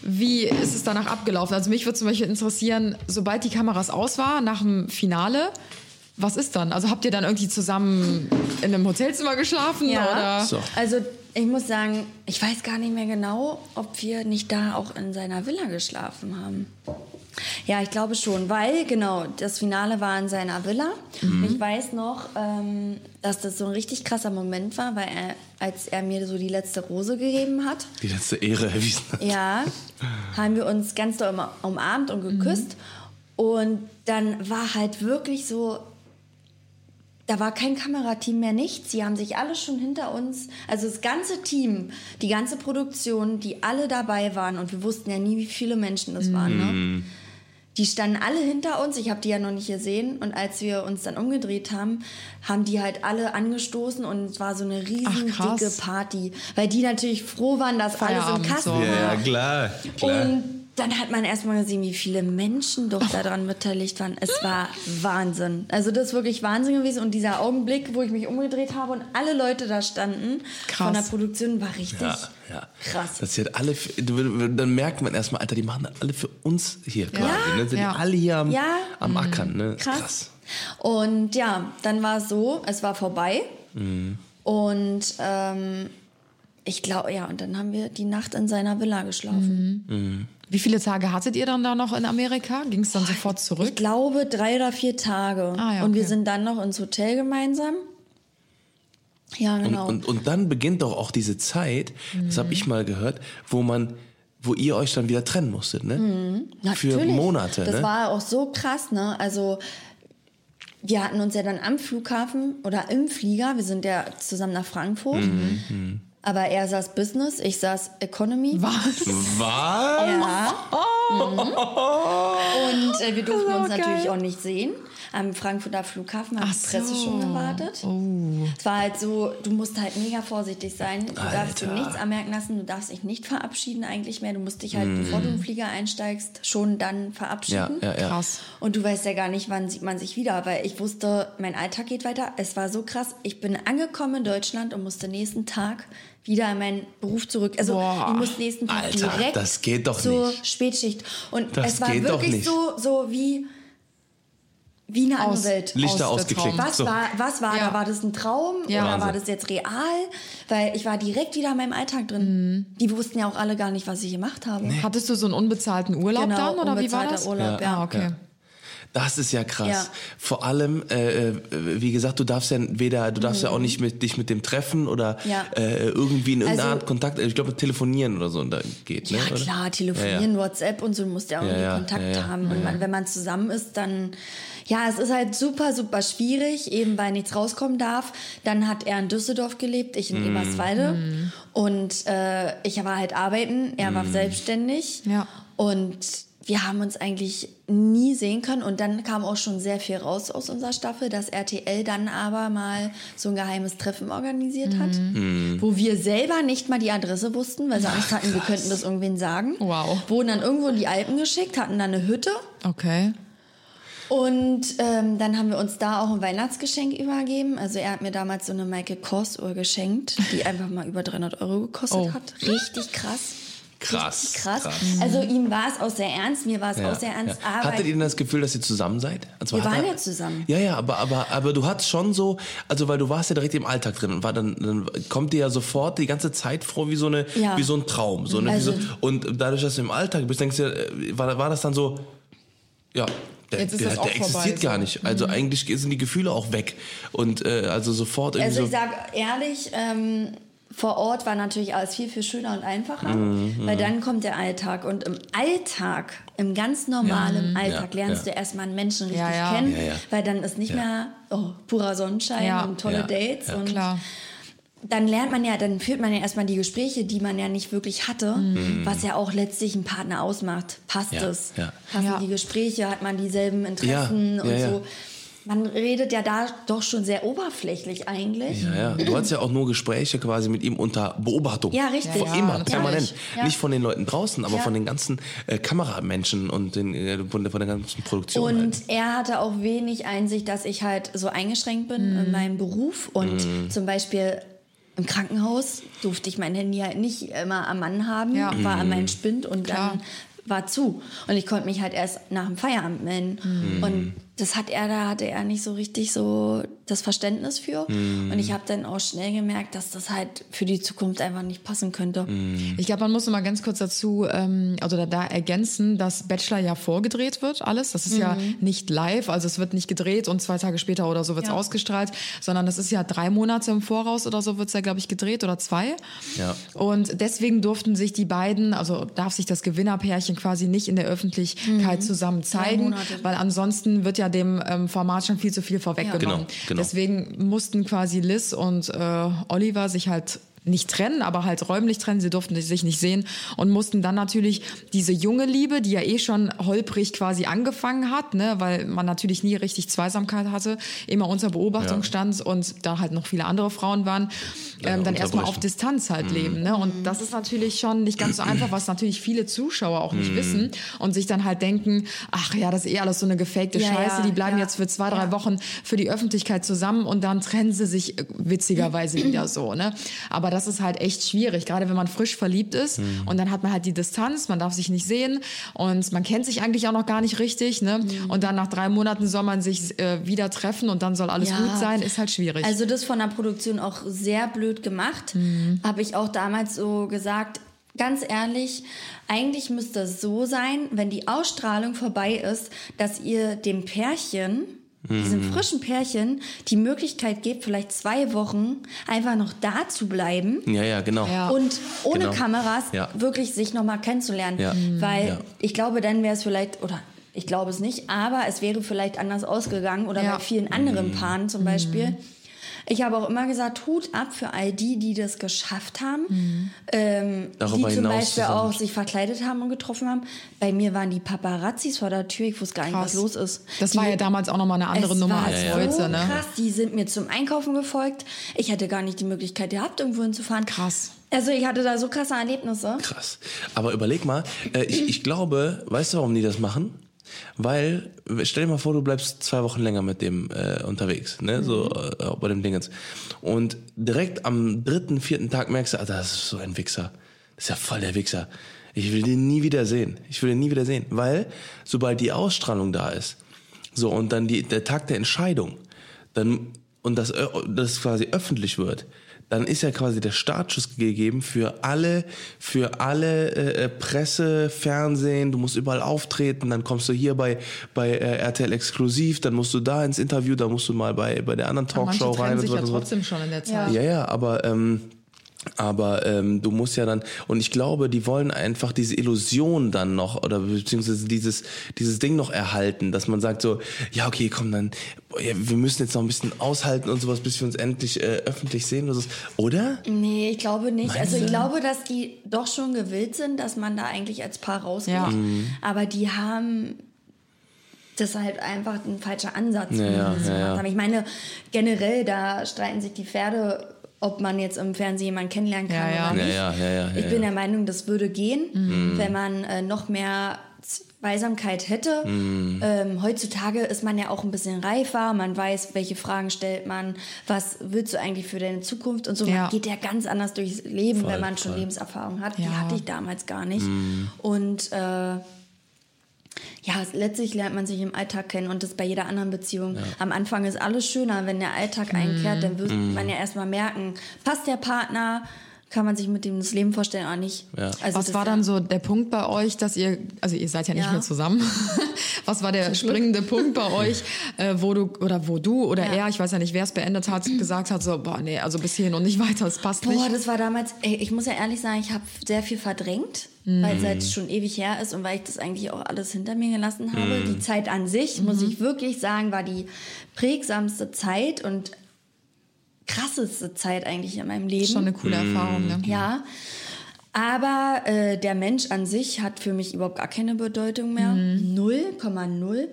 Wie ist es danach abgelaufen? Also mich würde zum Beispiel interessieren, sobald die Kameras aus war, nach dem Finale, was ist dann? Also habt ihr dann irgendwie zusammen in einem Hotelzimmer geschlafen oder? So. Also ich muss sagen, ich weiß gar nicht mehr genau, ob wir nicht da auch in seiner Villa geschlafen haben. Ja, ich glaube schon, weil genau, das Finale war in seiner Villa. Und ich weiß noch, ähm, dass das so ein richtig krasser Moment war, weil er, als er mir so die letzte Rose gegeben hat, Die letzte Ehre erwiesen hat. ja, haben wir uns ganz doll um- umarmt und geküsst. Und dann war halt wirklich so, da war kein Kamerateam mehr, nichts. Sie haben sich alle schon hinter uns, also das ganze Team, die ganze Produktion, die alle dabei waren. Und wir wussten ja nie, wie viele Menschen das waren. Ne? Die standen alle hinter uns. Ich habe die ja noch nicht gesehen. Und als wir uns dann umgedreht haben, haben die halt alle angestoßen und es war so eine riesen Ach, dicke Party. Weil die natürlich froh waren, dass alles im Feierabend Kasten so. war. Ja, klar. klar. Und dann hat man erstmal gesehen, wie viele Menschen doch daran beteiligt waren. Es war Wahnsinn. Also das ist wirklich Wahnsinn gewesen. Und dieser Augenblick, wo ich mich umgedreht habe und alle Leute da standen Krass. von der Produktion, war richtig ja, ja. krass. Das sind alle, dann merkt man erstmal, Alter, die machen das alle für uns hier quasi. Ne? Sind Ja. die alle hier am, Ja. am Ackern. Ne? Krass. Und ja, dann war es so, es war vorbei. Und ähm, ich glaube, ja, und dann haben wir die Nacht in seiner Villa geschlafen. Wie viele Tage hattet ihr dann da noch in Amerika? Ging es dann sofort Ich zurück? glaube drei oder vier Tage. Ah, ja, Und wir okay. sind dann noch ins Hotel gemeinsam. Ja, Und, genau. und, und dann beginnt doch auch diese Zeit, das habe ich mal gehört, wo man, wo ihr euch dann wieder trennen musstet, ne? Für Natürlich. Monate, Das ne? war auch so krass, ne? Also wir hatten uns ja dann am Flughafen oder im Flieger, wir sind ja zusammen nach Frankfurt. Mhm, Aber er saß Business, ich saß Economy. Was? Was? Ja. Mhm. Und äh, wir durften uns natürlich geil. auch nicht sehen. Am Frankfurter Flughafen hat die Presse so. schon gewartet. Oh. Es war halt so, du musst halt mega vorsichtig sein. Du darfst dir Alter. nichts anmerken lassen, du darfst dich nicht verabschieden eigentlich mehr. Du musst dich halt, Mhm. bevor du im Flieger einsteigst, schon dann Ja, verabschieden. ja, ja. Krass. Und du weißt ja gar nicht, wann sieht man sich wieder, weil ich wusste, mein Alltag geht weiter. Es war so krass. Ich bin angekommen in Deutschland und musste nächsten Tag wieder in meinen Beruf zurück. Also Boah. ich musste nächsten Tag Alter, direkt das geht doch zur nicht. Spätschicht. Und Das es war geht doch wirklich nicht. so, so wie, wie eine andere Aus- Welt. Lichter ausgeklickt. Was So. war, was war Ja. da? War das ein Traum Ja. oder war Wahnsinn. das jetzt real? Weil ich war direkt wieder in meinem Alltag drin. Mhm. Die wussten ja auch alle gar nicht, was ich gemacht habe. Hattest du so einen unbezahlten Urlaub Genau, dann oder wie war das? Urlaub, ja. ja. Ah, okay. Ja. Das ist ja krass. Ja. Vor allem, äh, äh, wie gesagt, du darfst ja weder, du darfst ja auch nicht mit, dich mit dem treffen oder Mhm. Ja. äh, irgendwie in irgendeiner Also- Art Kontakt. Ich glaube, telefonieren oder so da geht. Ja, ne, oder? klar, telefonieren, WhatsApp und so, du musst ja auch Ja, irgendwie ja, Kontakt ja, ja, haben. Und man, wenn man zusammen ist, dann, ja, es ist halt super, super schwierig, eben weil nichts rauskommen darf. Dann hat er in Düsseldorf gelebt, ich in Mhm. Eberswalde. Und äh, ich war halt arbeiten, er Mhm. war selbstständig. Ja. Und wir haben uns eigentlich nie sehen können. Und dann kam auch schon sehr viel raus aus unserer Staffel, dass RTL dann aber mal so ein geheimes Treffen organisiert hat, Mhm. wo wir selber nicht mal die Adresse wussten, weil sie Angst hatten, wir könnten das irgendwen sagen. Wow. Wurden dann irgendwo in die Alpen geschickt, hatten dann eine Hütte. Okay. Und ähm, dann haben wir uns da auch ein Weihnachtsgeschenk übergeben. Also er hat mir damals so eine Michael Kors Uhr geschenkt, die einfach mal über 300 Euro gekostet Oh. hat. Richtig krass. Krass. Richtig krass. Also ihm war es auch sehr ernst, mir war es Ja, auch sehr ernst. ja. Hattet ihr denn das Gefühl, dass ihr zusammen seid? Also Wir waren er- ja zusammen. Ja, ja, aber, aber, aber du hattest schon so, also weil du warst ja direkt im Alltag drin und war dann, dann kommt dir ja sofort die ganze Zeit vor wie so eine, Ja. wie so ein Traum. So, ne, Also- so, und dadurch, dass du im Alltag bist, denkst du, äh, war, war das dann so, ja, der, Jetzt ist der, das auch der existiert vorbei, gar so. nicht. Also eigentlich sind die Gefühle auch weg. Und äh, also sofort irgendwie Also ich so. sag ehrlich, ähm, vor Ort war natürlich alles viel, viel schöner und einfacher, Mhm, weil dann kommt der Alltag. Und im Alltag, im ganz normalen Alltag, Ja, lernst ja. du erstmal einen Menschen richtig Ja, ja. kennen, Ja, ja. weil dann ist nicht mehr oh, purer Sonnenschein Ja. und tolle Ja, Dates. ja. Und Klar. Dann lernt man ja, dann führt man ja erstmal die Gespräche, die man ja nicht wirklich hatte, was ja auch letztlich einen Partner ausmacht. Passt Mhm. Ja, es? ja. Passen Ja. die Gespräche? Hat man dieselben Interessen Ja, und so? Man redet ja da doch schon sehr oberflächlich eigentlich. Ja, ja. Du hattest ja auch nur Gespräche quasi mit ihm unter Beobachtung. Ja, richtig. Ja, immer, natürlich. permanent. Ja. Nicht von den Leuten draußen, aber Ja. von den ganzen äh, Kameramenschen und den, äh, von, der, von der ganzen Produktion. halt. Und er hatte auch wenig Einsicht, dass ich halt so eingeschränkt bin Mhm. in meinem Beruf. Und Mhm. zum Beispiel im Krankenhaus durfte ich mein Handy halt nicht immer am Mann haben, Ja. war an Mhm. meinen Spind und Klar. dann war zu. Und ich konnte mich halt erst nach dem Feierabend melden. Mhm. Und das hat er, da hatte er nicht so richtig so das Verständnis für. Mhm. Und ich habe dann auch schnell gemerkt, dass das halt für die Zukunft einfach nicht passen könnte. Mhm. Ich glaube, man muss noch mal ganz kurz dazu, ähm, also da, da ergänzen, dass Bachelor ja vorgedreht wird, alles. Das ist ja nicht live, also es wird nicht gedreht und zwei Tage später oder so wird es Ja. ausgestrahlt, sondern das ist ja drei Monate im Voraus oder so wird es ja, glaube ich, gedreht oder zwei. Ja. Und deswegen durften sich die beiden, also darf sich das Gewinnerpärchen quasi nicht in der Öffentlichkeit zusammen zeigen, weil ansonsten wird ja dem ähm, Format schon viel zu viel vorweggenommen. Genau, genau. Deswegen mussten quasi Liz und äh, Oliver sich halt nicht trennen, aber halt räumlich trennen. Sie durften sich nicht sehen und mussten dann natürlich diese junge Liebe, die ja eh schon holprig quasi angefangen hat, ne, weil man natürlich nie richtig Zweisamkeit hatte, immer unter Beobachtung Ja. stand und da halt noch viele andere Frauen waren, ähm, dann erstmal auf. Distanz halt leben. Ne? Und das ist natürlich schon nicht ganz so einfach, was natürlich viele Zuschauer auch nicht wissen und sich dann halt denken, ach ja, das ist eh alles so eine gefakte Ja, Scheiße, ja, die bleiben ja. jetzt für zwei, drei Ja. Wochen für die Öffentlichkeit zusammen und dann trennen sie sich äh, witzigerweise wieder so. Ne? Aber das ist halt echt schwierig, gerade wenn man frisch verliebt ist und dann hat man halt die Distanz, man darf sich nicht sehen und man kennt sich eigentlich auch noch gar nicht richtig. Ne? Und dann nach drei Monaten soll man sich äh, wieder treffen und dann soll alles Ja. gut sein, ist halt schwierig. Also das von der Produktion auch sehr blöd gemacht. Habe ich auch damals so gesagt. Ganz ehrlich, eigentlich müsste es so sein, wenn die Ausstrahlung vorbei ist, dass ihr dem Pärchen, diesem frischen Pärchen, die Möglichkeit gebt, vielleicht zwei Wochen einfach noch da zu bleiben ja, ja, genau. Ja. und ohne Genau. Kameras Ja. wirklich sich nochmal kennenzulernen. Ja. Weil Ja. ich glaube, dann wäre es vielleicht, oder Ich glaube es nicht, aber es wäre vielleicht anders ausgegangen oder Ja. bei vielen anderen Paaren zum Beispiel. Ich habe auch immer gesagt, Hut ab für all die, die das geschafft haben, ähm, Darüber die zum hinaus Beispiel zusammen- auch sich verkleidet haben und getroffen haben. Bei mir waren die Paparazzis vor der Tür, ich wusste gar nicht, Krass. was los ist. Das die, war ja damals auch nochmal eine andere es Nummer war als so heute, ne? krass, die sind mir zum Einkaufen gefolgt. Ich hatte gar nicht die Möglichkeit gehabt, irgendwo hinzufahren. Krass. Also ich hatte da so krasse Erlebnisse. Krass. Aber überleg mal, äh, ich, ich glaube, weißt du, warum die das machen? Weil, stell dir mal vor, du bleibst zwei Wochen länger mit dem äh, unterwegs, ne, so äh, bei dem Dingens. Und direkt am dritten, vierten Tag merkst du, ah, das ist so ein Wichser. Das ist ja voll der Wichser. Ich will den nie wieder sehen. Ich will den nie wieder sehen. Weil, sobald die Ausstrahlung da ist, so, und dann die, der Tag der Entscheidung, dann, und das, ö- das quasi öffentlich wird, dann ist ja quasi der Startschuss gegeben für alle, für alle äh, äh, Presse, Fernsehen, du musst überall auftreten, dann kommst du hier bei, bei äh, RTL exklusiv, dann musst du da ins Interview, dann musst du mal bei, bei der anderen Talkshow rein und so ja trotzdem schon in der Zeit. Ja, ja, aber ähm, aber ähm, du musst ja dann und ich glaube, die wollen einfach diese Illusion dann noch oder beziehungsweise dieses dieses Ding noch erhalten, dass man sagt so, ja okay, komm dann, ja, wir müssen jetzt noch ein bisschen aushalten und sowas, bis wir uns endlich äh, öffentlich sehen oder so. Oder? Nee, ich glaube nicht. Meinst also ich du? glaube, dass die doch schon gewillt sind, dass man da eigentlich als Paar rausgeht. Ja. Mhm. Aber die haben das halt einfach ein falscher Ansatz. Ja, ja, ja, gemacht ja. haben. Ich meine, generell, da streiten sich die Pferde, ob man jetzt im Fernsehen jemanden kennenlernen kann Ja, ja. oder Ja, nicht. ja, ja, ja, ich ja, bin der Meinung, das würde gehen, wenn man äh, noch mehr Zweisamkeit hätte. Ähm, heutzutage ist man ja auch ein bisschen reifer, man weiß, welche Fragen stellt man, was willst du eigentlich für deine Zukunft und so. Ja. Man geht ja ganz anders durchs Leben, Voll, wenn man schon voll. Lebenserfahrung hat. Die hatte ich damals gar nicht. Und äh, ja, letztlich lernt man sich im Alltag kennen und das bei jeder anderen Beziehung. Am Anfang ist alles schöner, wenn der Alltag einkehrt, dann wird man ja erstmal merken, passt der Partner, kann man sich mit dem das Leben vorstellen oder nicht. Ja. Also Was war ja- dann so der Punkt bei euch, dass ihr, also ihr seid ja nicht Ja. mehr zusammen. Was war der springende Punkt bei euch, äh, wo du oder wo du oder Ja. er, ich weiß ja nicht, wer es beendet hat, gesagt hat, so, boah, nee, also bis hierhin und nicht weiter, es passt Boah, nicht. das war damals, ey, ich muss ja ehrlich sagen, ich habe sehr viel verdrängt, weil es halt schon ewig her ist und weil ich das eigentlich auch alles hinter mir gelassen habe. Die Zeit an sich, muss ich wirklich sagen, war die prägsamste Zeit und krasseste Zeit eigentlich in meinem Leben. Schon eine coole Erfahrung, ne? Ja. Aber äh, der Mensch an sich hat für mich überhaupt gar keine Bedeutung mehr. Null, Komma null.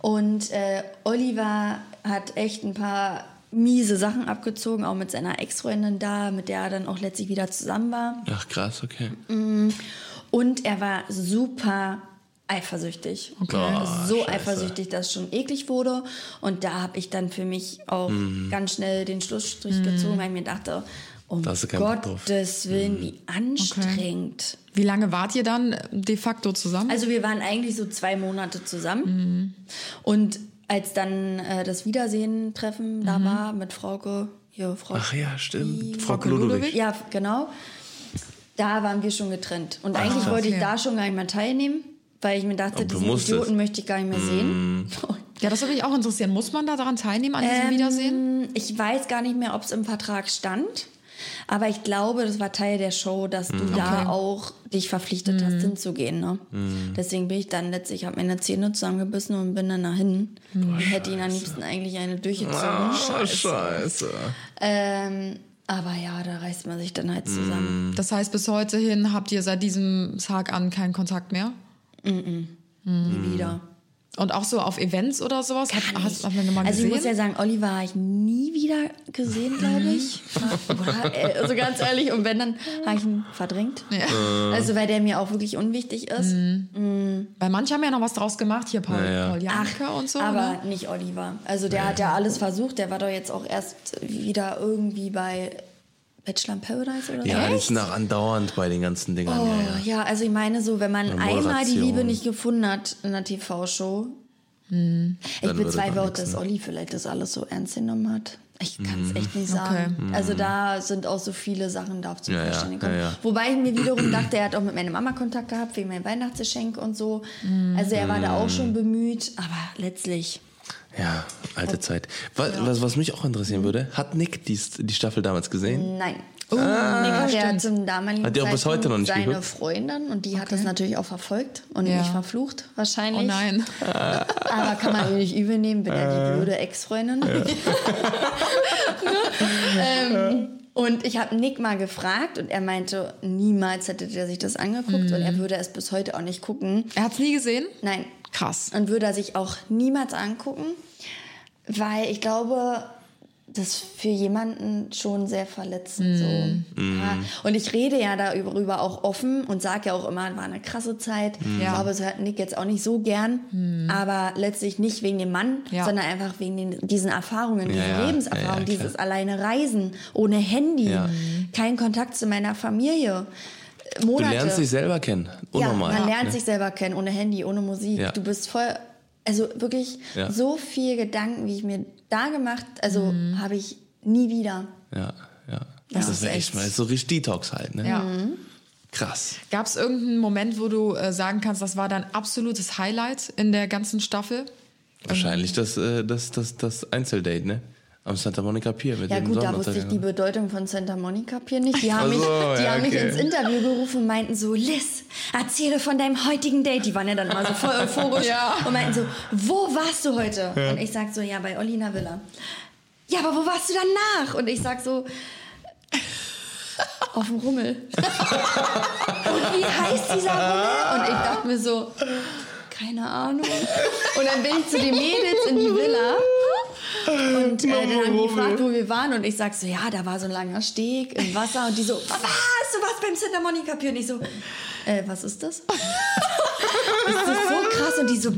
Und äh, Oliver hat echt ein paar miese Sachen abgezogen, auch mit seiner Ex-Freundin da, mit der er dann auch letztlich wieder zusammen war. Ach krass, okay. Und er war super eifersüchtig. Oh, so scheiße. eifersüchtig, dass es schon eklig wurde. Und da habe ich dann für mich auch Mhm. ganz schnell den Schlussstrich gezogen, weil ich mir dachte, um. Gottes Willen, wie anstrengend. Wie lange wart ihr dann de facto zusammen? Also wir waren eigentlich so zwei Monate zusammen. Und als dann äh, das Wiedersehen-Treffen da war mit Frauke, hier, Frau Ach ja, stimmt. Frau Frauke Ludwig. Ludwig? Ja, genau. Da waren wir schon getrennt. Und eigentlich krass. wollte ich Okay. da schon gar nicht mehr teilnehmen, weil ich mir dachte, diesen musstest. Idioten möchte ich gar nicht mehr sehen. ja, das würde mich auch interessieren. Muss man da daran teilnehmen, an diesem Wiedersehen? Ähm, Ich weiß gar nicht mehr, ob es im Vertrag stand. Aber ich glaube, das war Teil der Show, dass du da auch dich verpflichtet hast, hinzugehen. Ne? Deswegen bin ich dann letztlich, habe meine Zähne zusammengebissen und bin dann dahin. und hätte ihn am liebsten eigentlich eine durchgezogen. Ah, scheiße. Ähm, aber ja, da reißt man sich dann halt zusammen. Das heißt, bis heute hin habt ihr seit diesem Tag an keinen Kontakt mehr? Nie wieder. Und auch so auf Events oder sowas? Hat, Gar hast, nicht. haben wir nochmal also gesehen? ich muss ja sagen, Oliver habe ich nie wieder gesehen, glaube ich. Oder, äh, also ganz ehrlich, und wenn, dann habe ich ihn verdrängt. Also weil der mir auch wirklich unwichtig ist. Weil manche haben ja noch was draus gemacht, hier Paul, Ja, ja. Paul Janke und so. Aber ne? nicht Oliver. Also der hat ja alles versucht. Der war doch jetzt auch erst wieder irgendwie bei Bachelor in Paradise oder so. Ja, die sind auch andauernd bei den ganzen Dingern. Oh, ja, ja. ja, also ich meine so, wenn man einmal die. Liebe nicht gefunden hat in der TV-Show, ich Dann würde bezweifle auch, dass ne? Olli vielleicht das alles so ernst genommen hat. Ich kann es echt nicht Okay. sagen. Also da sind auch so viele Sachen da zum Ja, gekommen. ja, ja. Wobei ich mir wiederum dachte, er hat auch mit meiner Mama Kontakt gehabt wegen meinem Weihnachtsgeschenk und so. Also er war da auch schon bemüht, aber letztlich. Ja, alte Zeit. Was, was, was mich auch interessieren würde, hat Nick die, die Staffel damals gesehen? Nein. Nick hat ja zum damaligen Hat die auch bis Zeitpunkt heute noch nicht seine geguckt? Freundin und die hat das natürlich auch verfolgt und Ja. mich verflucht wahrscheinlich. Oh nein. Aber kann man nicht übel nehmen, bin ja die blöde Ex-Freundin. ähm, und ich habe Nick mal gefragt und er meinte, niemals hätte der sich das angeguckt und er würde es bis heute auch nicht gucken. Er hat es nie gesehen? Nein. Krass. Und würde er sich auch niemals angucken, weil ich glaube, das ist für jemanden schon sehr verletzend. So. Ja. Und ich rede ja darüber auch offen und sage ja auch immer, war eine krasse Zeit. Ich Ja. glaube, es hört Nick jetzt auch nicht so gern, aber letztlich nicht wegen dem Mann, Ja. sondern einfach wegen den, diesen Erfahrungen, diesen ja. Lebenserfahrungen, Ja, ja, klar. dieses alleine Reisen, ohne Handy, Ja. kein Kontakt zu meiner Familie. Du Monate. lernst dich selber kennen. Unnormal. Ja, man lernt ne? sich selber kennen, ohne Handy, ohne Musik. Ja. Du bist voll, also wirklich Ja. so viel Gedanken, wie ich mir da gemacht, also Mhm. habe ich nie wieder. Ja, ja. Das Das, ist echt echt- mal so richtig Detox halt, ne? Ja. Krass. Gab es irgendeinen Moment, wo du äh, sagen kannst, das war dein absolutes Highlight in der ganzen Staffel? Wahrscheinlich das, äh, das, das, das Einzeldate, ne? Am Santa Monica Pier mit Ja dem gut, da wusste ich Sonnenuntergang. die Bedeutung von Santa Monica Pier nicht. Die haben, Ach mich, so, die ja, haben mich okay. ins Interview gerufen und meinten so, Liz, erzähle von deinem heutigen Date. Die waren ja dann immer so voll euphorisch Ja. und meinten so, wo warst du heute? Und ich sag so, ja, bei der Villa. Ja, aber wo warst du danach? Und ich sag so, auf dem Rummel. und wie heißt dieser Rummel? Und ich dachte mir so, keine Ahnung. Und dann bin ich zu den Mädels in die Villa. Und äh, dann haben die gefragt, wo wir waren. Und ich sag so, ja, da war so ein langer Steg im Wasser. Und die so, was? Du warst beim Santa Monica Pier. Und ich so, äh, was ist das? Ist das so krass? Und die so,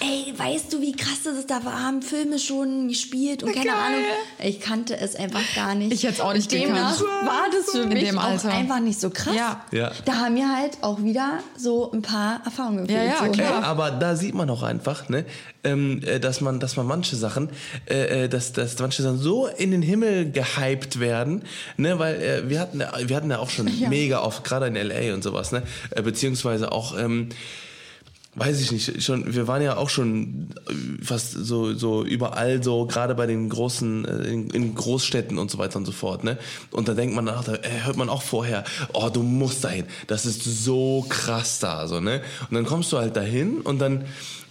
ey, weißt du, wie krass das ist? Da haben Filme schon gespielt und keine Geil. Ahnung. Ich kannte es einfach gar nicht. Ich hätte es auch nicht Demnach gekannt. war das für In mich dem auch einfach nicht so krass. Ja. Ja. Da haben wir halt auch wieder so ein paar Erfahrungen Ja, gefühlt. ja, so. klar. Ey, aber da sieht man auch einfach, ne, ähm, äh, dass man, dass man manche Sachen, äh, äh, dass, dass manche Sachen so in den Himmel gehypt werden, ne, weil wir hatten, ja- wir hatten ja auch schon mega oft, gerade in LA und sowas, ne, beziehungsweise auch, ähm, Weiß ich nicht, schon, wir waren ja auch schon äh, fast so, so überall so, gerade bei den großen, äh, in, in Großstädten und so weiter und so fort, ne? Und da denkt man nach, da äh, hört man auch vorher, oh, du musst dahin, das ist so krass da, so, ne? Und dann kommst du halt dahin und dann,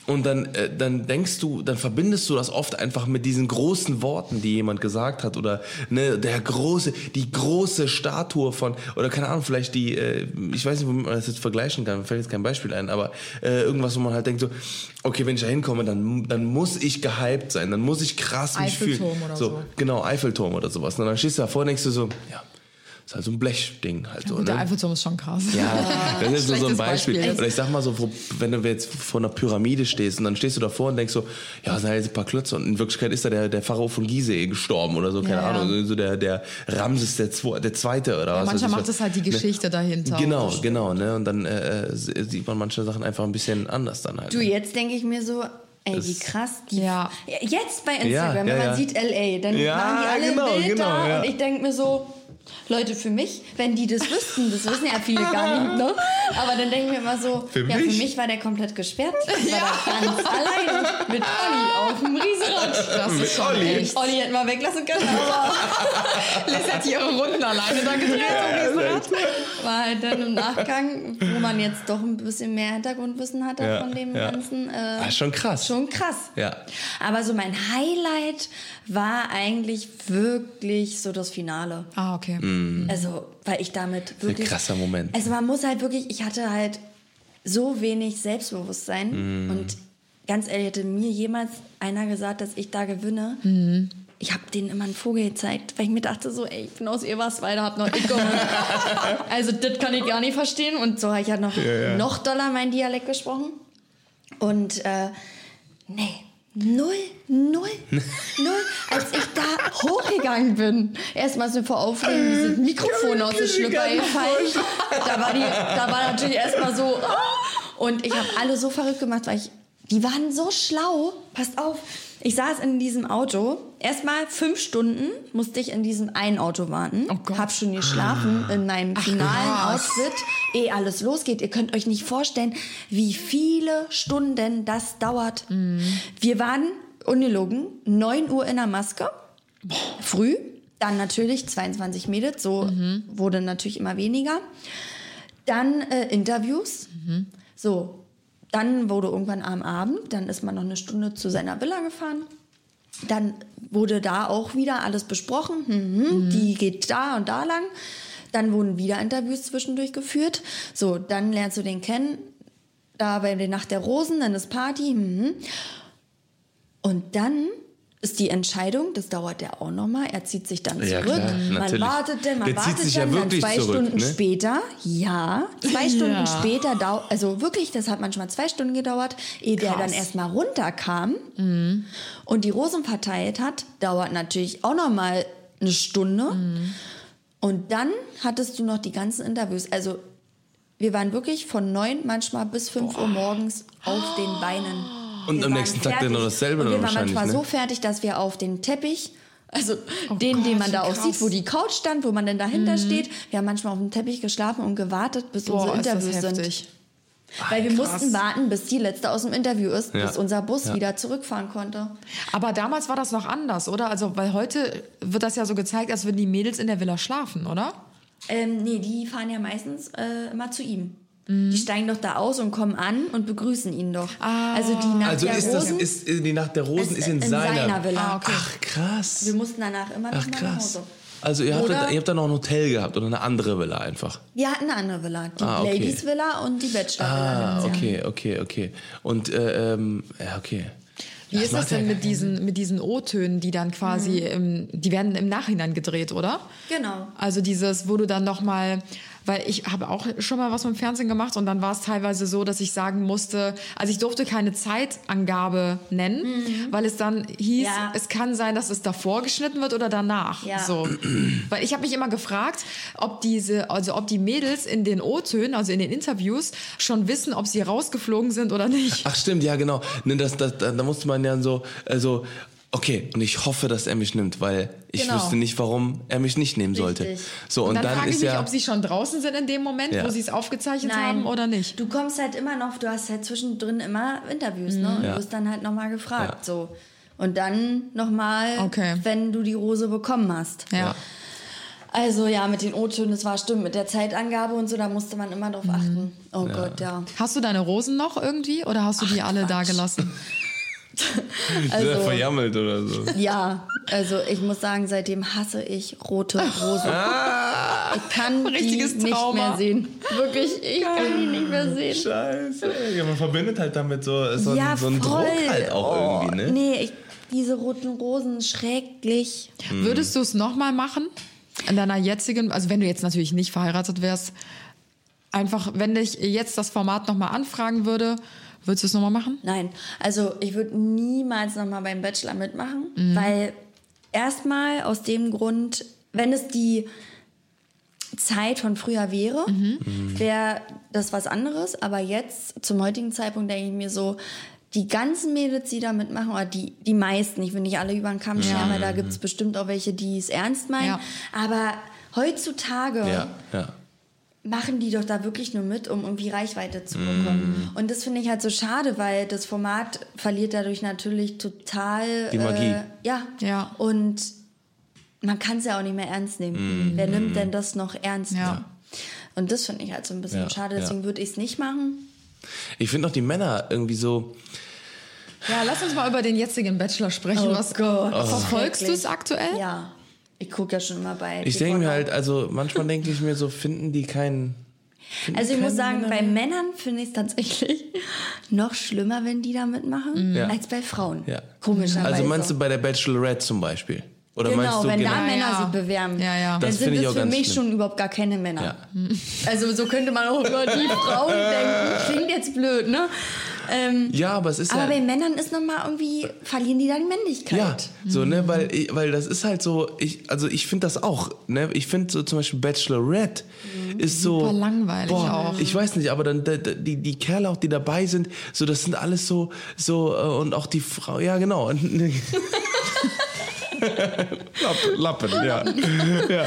und dann, äh, dann denkst du, dann verbindest du das oft einfach mit diesen großen Worten, die jemand gesagt hat oder ne, der große, die große Statue von oder keine Ahnung, vielleicht die, äh, ich weiß nicht, womit man das jetzt vergleichen kann, mir fällt jetzt kein Beispiel ein, aber äh, irgendwas, wo man halt denkt so, okay, wenn ich da hinkomme, dann, dann muss ich gehypt sein, dann muss ich krass mich fühlen. Eiffelturm oder so. Genau, Eiffelturm oder sowas. Und dann stehst du davor und denkst du so, ja, ist halt so ein Blechding halt so. Gut, der ne? Eiffelturm ist schon krass. Ja, das ist so, so ein Beispiel. Beispiel. Oder ich sag mal so, wo, wenn du jetzt vor einer Pyramide stehst und dann stehst du davor und denkst so, ja, das sind halt jetzt ein paar Klötze und in Wirklichkeit ist da der, der Pharao von Gizeh gestorben oder so, keine Ja, ja. Ahnung, so der, der Ramses der, Zwo der Zweite oder was. manchmal Das macht es halt die Geschichte dahinter. Genau, genau, ne, und dann äh, äh, sieht man manche Sachen einfach ein bisschen anders dann halt. Du, jetzt denke ich mir so, ey, wie Das- krass. Die, Ja. Jetzt bei Instagram, Ja, wenn ja, man ja. sieht LA, dann Ja, machen die alle genau, ein Bild genau, da ja. und ich denke mir so, Leute, für mich, wenn die das wüssten, das wissen ja viele gar nicht, ne? Aber dann denke ich mir immer so, Für ja, mich? für mich war der komplett gesperrt. Ich war da ganz alleine mit Olli auf dem Riesenrad. Das ist schon Olli. echt. Olli hätten wir weglassen können, aber Liz hat ihre Runden alleine da gedreht. am Riesenrad. war halt dann im Nachgang, wo man jetzt doch ein bisschen mehr Hintergrundwissen hatte Ja, von dem ja. Ganzen. Äh, Ah, schon krass. Schon krass. Ja. Aber so mein Highlight war eigentlich wirklich so das Finale. Ah, okay. Also, weil ich damit wirklich. krasser Moment. Also, man muss halt wirklich, ich hatte halt so wenig Selbstbewusstsein Mhm. und ganz ehrlich, hätte mir jemals einer gesagt, dass ich da gewinne. Ich habe denen immer einen Vogel gezeigt, weil ich mir dachte so, ey, ich bin aus Eberswalde, hab noch Icke. also das kann ich gar nicht verstehen. Und so habe ich halt noch, noch doller meinen Dialekt gesprochen. Und äh, nee, null, null, null. Als ich da hochgegangen bin, erstmal ist mir vor Aufregung dieses Mikrofon aus dem Schlüpper gefallen. Da war, die, da war natürlich erstmal so. oh. Und ich habe alle so verrückt gemacht, weil ich. Die waren so schlau. Passt auf. Ich saß in diesem Auto. Erstmal fünf Stunden musste ich in diesem einen Auto warten. Oh Gott. Hab schon geschlafen in meinem finalen krass. Outfit ehe alles losgeht. Ihr könnt euch nicht vorstellen, wie viele Stunden das dauert. Wir waren, ungelogen, 9 Uhr in der Maske, früh. Dann natürlich 22 Mädels, so Mhm. wurde natürlich immer weniger. Dann äh, Interviews. Mhm. So, dann wurde irgendwann am Abend, dann ist man noch eine Stunde zu seiner Villa gefahren. Dann wurde da auch wieder alles besprochen. Mhm, Die geht da und da lang. Dann wurden wieder Interviews zwischendurch geführt. So, dann lernst du den kennen. Da bei der Nacht der Rosen, dann ist Party. Mhm. Und dann ist die Entscheidung, das dauert ja auch nochmal, er zieht sich dann Ja, zurück. klar, man natürlich. wartet dann, man Der wartet sich ja dann, dann wirklich zwei zurück, Stunden ne? später, ja, zwei Stunden Ja. später, dau also wirklich, das hat manchmal zwei Stunden gedauert, ehe der Krass. dann erstmal runterkam Mhm. und die Rosen verteilt hat, dauert natürlich auch nochmal eine Stunde. Mhm. Und dann hattest du noch die ganzen Interviews. Also wir waren wirklich von neun manchmal bis fünf Uhr morgens auf den Beinen. Und Wir am nächsten Tag dann noch dasselbe Und wir waren manchmal ne? so fertig, dass wir auf den Teppich, also den, Gott, den man da auch krass. sieht, wo die Couch stand, wo man dann dahinter steht. Wir haben manchmal auf dem Teppich geschlafen und gewartet, bis Boah, unsere ist das Interviews sind. heftig. Weil wir krass. mussten warten, bis die letzte aus dem Interview ist, Ja. bis unser Bus Ja. wieder zurückfahren konnte. Aber damals war das noch anders, oder? Also, weil heute wird das ja so gezeigt, als würden die Mädels in der Villa schlafen, oder? Ähm, nee, die fahren ja meistens äh, immer zu ihm. Mhm. Die steigen doch da aus und kommen an und begrüßen ihn doch. Also die Nacht Also der ist das Rosen ist die Nacht der Rosen ist ist in, in seiner Villa. Ah, okay. Ach krass. Wir mussten danach immer noch Ach mal nach. Hause. Also ihr habt, Oder- ihr habt da noch ein Hotel gehabt oder eine andere Villa einfach. Wir hatten eine andere Villa, die Ah, okay. Ladies Villa und die Bachelor Villa. Ah, okay, okay, okay. Und äh, ähm, ja, okay. Wie ist das macht ja denn mit diesen, mit diesen O-Tönen, die dann quasi, im, die werden im Nachhinein gedreht, oder? Genau. Also dieses, wo du dann nochmal, weil ich habe auch schon mal was mit dem Fernsehen gemacht und dann war es teilweise so, dass ich sagen musste, also ich durfte keine Zeitangabe nennen, weil es dann hieß, Ja. es kann sein, dass es davor geschnitten wird oder danach. Ja. So. weil ich habe mich immer gefragt, ob diese, also ob die Mädels in den O-Tönen, also in den Interviews, schon wissen, ob sie rausgeflogen sind oder nicht. Ach stimmt, ja genau. Das, das, da, da musste man ja so, also, okay, und ich hoffe, dass er mich nimmt, weil ich Genau. wüsste nicht, warum er mich nicht nehmen sollte. Richtig. So, und, Und dann, dann, frage ich mich, ja. ob sie schon draußen sind in dem Moment, Ja. wo sie es aufgezeichnet haben oder nicht. Du kommst halt immer noch, du hast halt zwischendrin immer Interviews, ne? Und Ja. du wirst dann halt nochmal gefragt. Ja. So. Und dann nochmal, Okay. wenn du die Rose bekommen hast. Ja. Also ja, mit den O-Tönen, das war stimmt, mit der Zeitangabe und so, da musste man immer drauf achten. Oh Gott, ja. Hast du deine Rosen noch irgendwie oder hast du die alle da gelassen? Also, verjammelt oder so. ja, also ich muss sagen, seitdem hasse ich rote Rosen. Ich kann die Richtiges nicht Trauma. mehr sehen. Wirklich, ich kann die nicht mehr sehen. Scheiße. Ja, man verbindet halt damit so, so, ja, einen, so einen voll. Druck halt auch oh, irgendwie, ne? Nee, ich, diese roten Rosen, schrecklich. Würdest du es nochmal machen? In deiner jetzigen, also wenn du jetzt natürlich nicht verheiratet wärst, einfach, wenn dich jetzt das Format nochmal anfragen würde, würdest du es nochmal machen? Nein, also ich würde niemals nochmal beim Bachelor mitmachen, Mhm. weil erstmal aus dem Grund, wenn es die Zeit von früher wäre, Mhm. wäre das was anderes. Aber jetzt, zum heutigen Zeitpunkt, denke ich mir so, die ganzen Mädels, die da mitmachen, oder die, die meisten, ich will nicht alle über den Kamm scheren, weil da gibt es bestimmt auch welche, die es ernst meinen. Ja. Aber heutzutage Ja, ja. Machen die doch da wirklich nur mit, um irgendwie Reichweite zu bekommen. Und das finde ich halt so schade, weil das Format verliert dadurch natürlich total Die Magie. Äh, ja. Ja. Und man kann es ja auch nicht mehr ernst nehmen. Wer nimmt denn das noch ernst? Ja. Und das finde ich halt so ein bisschen Ja, schade, ja. deswegen würde ich es nicht machen. Ich finde auch die Männer irgendwie so, Ja, lass uns mal über den jetzigen Bachelor sprechen. Oh Was Gott. verfolgst du es aktuell? Ja. Ich gucke ja schon immer bei. ich denke mir halt, also manchmal denke ich mir so, finden die keinen. finden Also ich muss sagen, Männer bei mehr? Männern finde ich es tatsächlich noch schlimmer, wenn die da mitmachen, Ja. als bei Frauen. Ja. Komischerweise. Also meinst du bei der Bachelorette zum Beispiel? Oder genau, meinst du wenn da generell- Männer Ja. sich bewerben, Ja, ja. dann Das sind finde ich es auch für mich schlimm. schon überhaupt gar keine Männer. Ja. Also so könnte man auch über die Frauen denken. Klingt jetzt blöd, ne? Ähm, Ja, aber es ist aber ja. bei Männern ist nochmal irgendwie, verlieren die dann Männlichkeit. Ja, so, ne, weil, ich- weil das ist halt so, ich, also ich finde das auch, ne, ich finde so zum Beispiel Bachelorette ist so. Super langweilig boah, auch. Ich weiß nicht, aber dann, da- da- die, die Kerle auch, die dabei sind, so, das sind alles so, so, äh, und auch die Frau, ja, genau. Lappen, Lappen, ja. ja.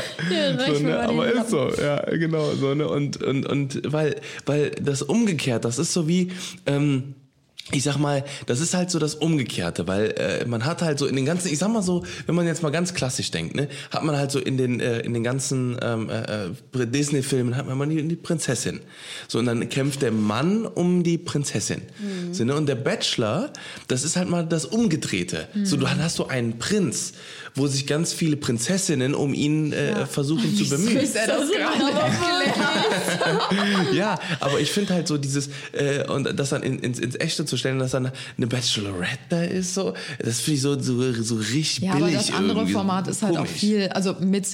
reich so, ne, aber ist so, ja, genau, so, ne, und, und, und, weil, weil das umgekehrt, das ist so wie, ähm, ich sag mal, das ist halt so das Umgekehrte, weil äh, man hat halt so in den ganzen, ich sag mal so, wenn man jetzt mal ganz klassisch denkt, ne, hat man halt so in den äh, in den ganzen ähm, äh, äh, Disney-Filmen hat man mal die, die Prinzessin, so und dann kämpft der Mann um die Prinzessin, so, ne? und der Bachelor, das ist halt mal das Umgedrehte, so du hast du einen Prinz, wo sich ganz viele Prinzessinnen um ihn äh, versuchen zu bemühen. Ist er das gerade Ja, aber ich finde halt so dieses, äh, und das dann in, ins, ins Echte zu stellen, dass dann eine Bachelorette da ist, so, das finde ich so, so, so richtig Ja, aber billig. das andere irgendwie, Format ist halt auch komisch. viel, also mit,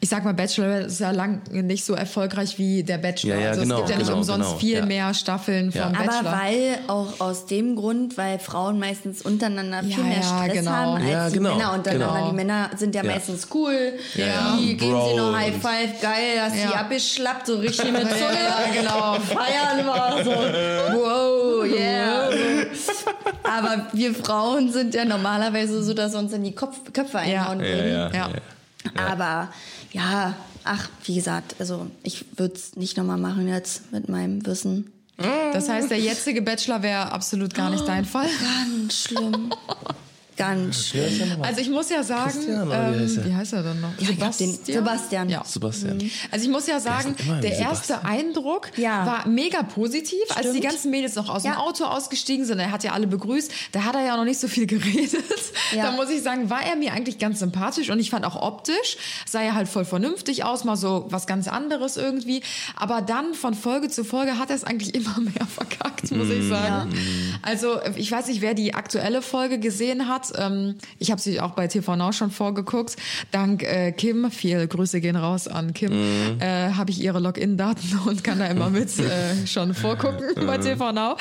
ich sag mal, Bachelor ist ja lang nicht so erfolgreich wie der Bachelor. Ja, ja, also genau, es gibt ja nicht genau, umsonst genau, viel ja. mehr Staffeln Ja. vom Aber Bachelor. weil auch aus dem Grund, weil Frauen meistens untereinander viel Ja, mehr ja, Stress genau. haben als Ja, die genau, Männer untereinander. genau. Die Männer sind ja, Ja. meistens cool. Ja, ja. Die geben Bro sie noch High Five, geil, dass Ja. die abgeschlappt, so richtig mit Zunge. ja, genau. Feiern wir so. Wow, yeah. Aber wir Frauen sind ja normalerweise so, dass wir uns in die Kopf, Köpfe einhauen Ja, würden. ja, Ja. ja. Aber ja, ach, wie gesagt, also ich würde es nicht nochmal machen jetzt mit meinem Wissen. Das heißt, der jetzige Bachelor wäre absolut gar nicht dein Fall. Ganz schlimm. Ganz schlimm. Also ich muss ja sagen, Christian, oder wie ähm, heißt er? wie heißt er denn noch? hab den- Sebastian. Ja. Sebastian. Also ich muss ja sagen, der wie erste Sebastian. Eindruck Ja. war mega positiv, als die Stimmt. ganzen Mädels noch aus dem Ja. Auto ausgestiegen sind. Er hat ja alle begrüßt. Da hat er ja noch nicht so viel geredet. Ja. Da muss ich sagen, war er mir eigentlich ganz sympathisch und ich fand auch optisch sah er halt voll vernünftig aus, mal so was ganz anderes irgendwie. Aber dann von Folge zu Folge hat er es eigentlich immer mehr verkackt, muss ich sagen. Also ich weiß nicht, wer die aktuelle Folge gesehen hat. Ähm, Ich habe sie auch bei TV Now schon vorgeguckt. Dank äh, Kim, viele Grüße gehen raus an Kim, äh, habe ich ihre Login-Daten und kann da immer mit äh, schon vorgucken bei TV Now.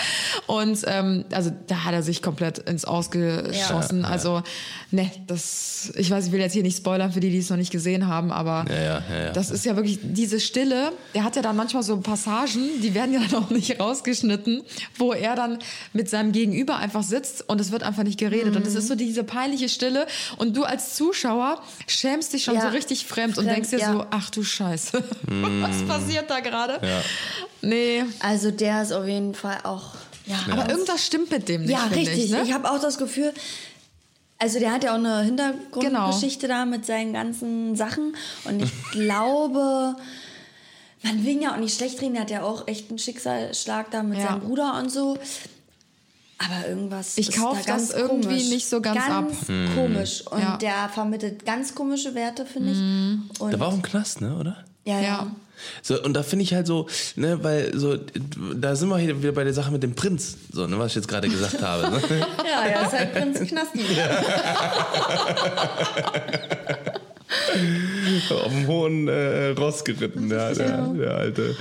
Und ähm, also da hat er sich komplett ins Ausgeschossen. Also ne, das, ich weiß, ich will jetzt hier nicht spoilern für die, die es noch nicht gesehen haben, aber Ja, ja, ja, ja. das ist ja wirklich diese Stille. Der hat ja dann manchmal so Passagen, die werden ja dann auch nicht rausgeschnitten, wo er dann mit seinem Gegenüber einfach sitzt und es wird einfach nicht geredet. Und es ist so diese peinliche Stille. Und du als Zuschauer schämst dich schon Ja. so richtig fremd und Fremd, denkst dir ja. so, ach du Scheiße, was passiert da gerade? Nee. Also der ist auf jeden Fall auch. Ja, Aber irgendwas stimmt mit dem nicht, ja richtig. Ich, ne? Ich habe auch das Gefühl, also der hat ja auch eine Hintergrundgeschichte da mit seinen ganzen Sachen. Und ich glaube, man will ihn ja auch nicht schlecht reden, der hat ja auch echt einen Schicksalsschlag da mit Ja. seinem Bruder und so. Aber irgendwas. Ich ist kauf da ganz das irgendwie komisch. nicht so ganz ab. komisch. Und Ja. der vermittelt ganz komische Werte, finde ich. Und Der war auch im Knast, ne, oder? ja, ja. Ja. So, und da finde ich halt so, ne, weil so, da sind wir hier wieder bei der Sache mit dem Prinz, so, ne, was ich jetzt gerade gesagt habe. Ne? Ja, ja, ist halt Prinz Knasti. Auf dem hohen äh, Ross geritten, der, der, der alte.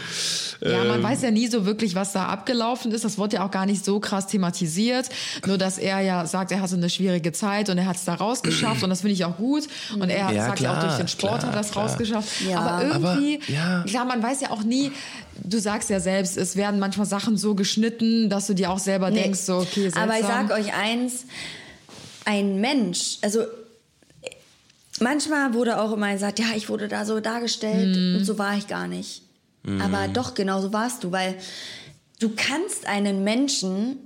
Ja, Ähm. man weiß ja nie so wirklich, was da abgelaufen ist. Das wurde ja auch gar nicht so krass thematisiert. Nur, dass er ja sagt, er hatte eine schwierige Zeit und er hat es da rausgeschafft und das finde ich auch gut. Und er Ja, sagt ja auch klar, durch den Sport klar, hat er das klar. rausgeschafft. Ja. Aber irgendwie, Aber, ja. klar, man weiß ja auch nie, du sagst ja selbst, es werden manchmal Sachen so geschnitten, dass du dir auch selber Nee. denkst, so, okay, seltsam. Aber ich sag euch eins, ein Mensch, also manchmal wurde auch immer gesagt, ja, ich wurde da so dargestellt Mhm. und so war ich gar nicht. Aber doch, genau so warst du, weil du kannst einen Menschen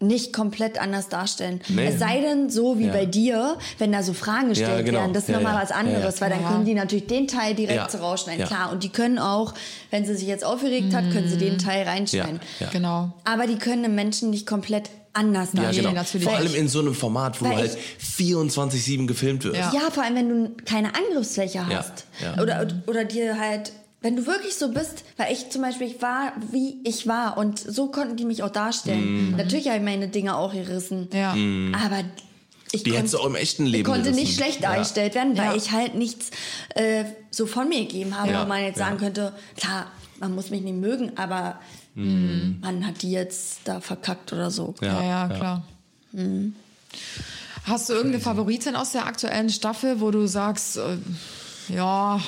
nicht komplett anders darstellen. Nee. Es sei denn, so wie Ja. bei dir, wenn da so Fragen gestellt genau. werden, das ist Ja, nochmal ja. was anderes, Ja, ja. weil dann Ja. können die natürlich den Teil direkt Ja. so rausschneiden. Ja. Klar, und die können auch, wenn sie sich jetzt aufgeregt hat, können sie den Teil reinschneiden. Ja. Genau. Aber die können einen Menschen nicht komplett anders Ja, darstellen. genau. natürlich Vor allem in so einem Format, wo halt ich- 24-7 gefilmt wirst. Ja. Ja, vor allem, wenn du keine Angriffsfläche Ja, hast. ja. Oder, oder dir halt, wenn du wirklich so bist, weil ich zum Beispiel, ich war, wie ich war und so konnten die mich auch darstellen. Mhm. Natürlich habe ich meine Dinge auch gerissen. Ja. Aber ich Die hättest du auch im echten Leben ich konnte gerissen. nicht schlecht Ja. dargestellt werden, weil Ja. ich halt nichts äh, so von mir gegeben habe, Ja, wo man jetzt ja. sagen könnte, klar, man muss mich nicht mögen, aber man hat die jetzt da verkackt oder so. Ja, ja, ja. klar. Hast du irgendeine Favoritin aus der aktuellen Staffel, wo du sagst, äh, ja,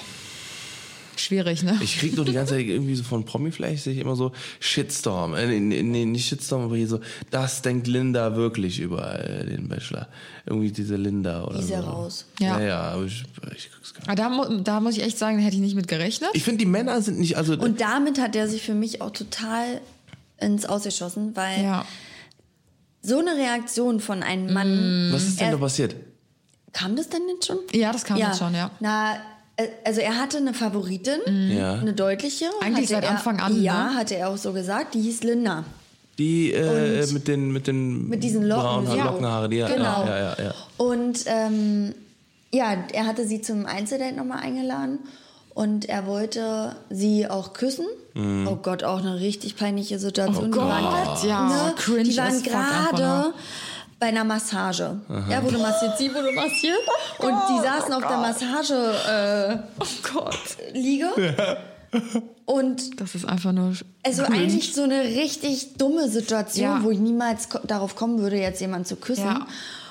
schwierig, ne? Ich krieg nur die ganze Zeit irgendwie so von Promiflash, sehe ich immer so Shitstorm. Äh, nee, nee, nicht Shitstorm, aber hier so, das denkt Linda wirklich über äh, den Bachelor. Irgendwie diese Linda oder Die ist so. ja raus. Ja. Ja, ja, aber ich, ich krieg's gar nicht. Ah, Da, mu- da muss ich echt sagen, hätte ich nicht mit gerechnet. Ich finde, die Männer sind nicht, also, Und damit hat er sich für mich auch total ins Ausgeschossen, weil Ja. so eine Reaktion von einem Mann. Was ist denn Er- da passiert? Kam das denn jetzt schon? Ja, das kam jetzt schon, ja. Na, also er hatte eine Favoritin, Ja. eine deutliche. Eigentlich hatte seit er, Anfang an, Ja, ne? hatte er auch so gesagt. Die hieß Linda. Die äh, Und- mit den mit den Mit diesen Locken. braunen so. Lockenhaare, die ja, Genau. ja, ja, ja. Und ähm, ja, er hatte sie zum Einzeldate nochmal eingeladen. Und er wollte sie auch küssen. Mhm. Oh Gott, auch eine richtig peinliche Situation. Oh Die waren- Gott, ja, cringe Die waren gerade. Bei einer Massage. Er wurde massiert, sie wurde massiert. und die saßen auf der Massage äh, Oh Gott. Liege. Und Das ist einfach nur. also cringe. eigentlich so eine richtig dumme Situation, Ja. wo ich niemals ko darauf kommen würde, jetzt jemanden zu küssen. Ja.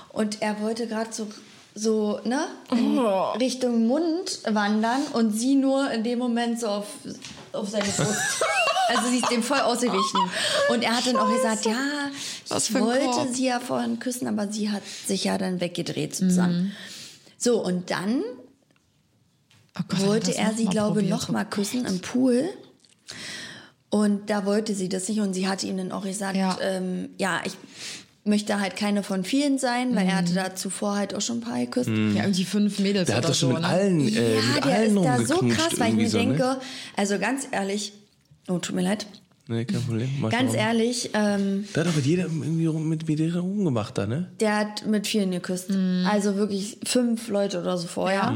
Und er wollte gerade so, so ne, in Oh. Richtung Mund wandern und sie nur in dem Moment so auf, auf seine Brust. also sie ist dem voll ausgewichen. Und er hat dann auch gesagt, ja, Was ich wollte sie ja vorhin küssen, aber sie hat sich ja dann weggedreht sozusagen. Mhm. So, und dann Oh Gott, wollte er sie, glaube ich, probiert? noch mal küssen im Pool. Und da wollte sie das nicht. Und sie hatte ihm dann auch gesagt, ja, ähm, ja ich möchte halt keine von vielen sein, weil er hatte da zuvor halt auch schon ein paar geküsst. Ja, irgendwie fünf Mädels Der hat das schon so, mit ne? allen, äh, ja, mit der allen ist da so krass, weil ich mir so, denke, Ne? also ganz ehrlich, oh, tut mir leid, Nee, kein Problem. Mach ganz ehrlich, ähm, Der hat doch mit jeder irgendwie rum, mit, mit jeder rumgemacht da, ne? der hat mit vielen geküsst. Mhm. Also wirklich fünf Leute oder so vorher.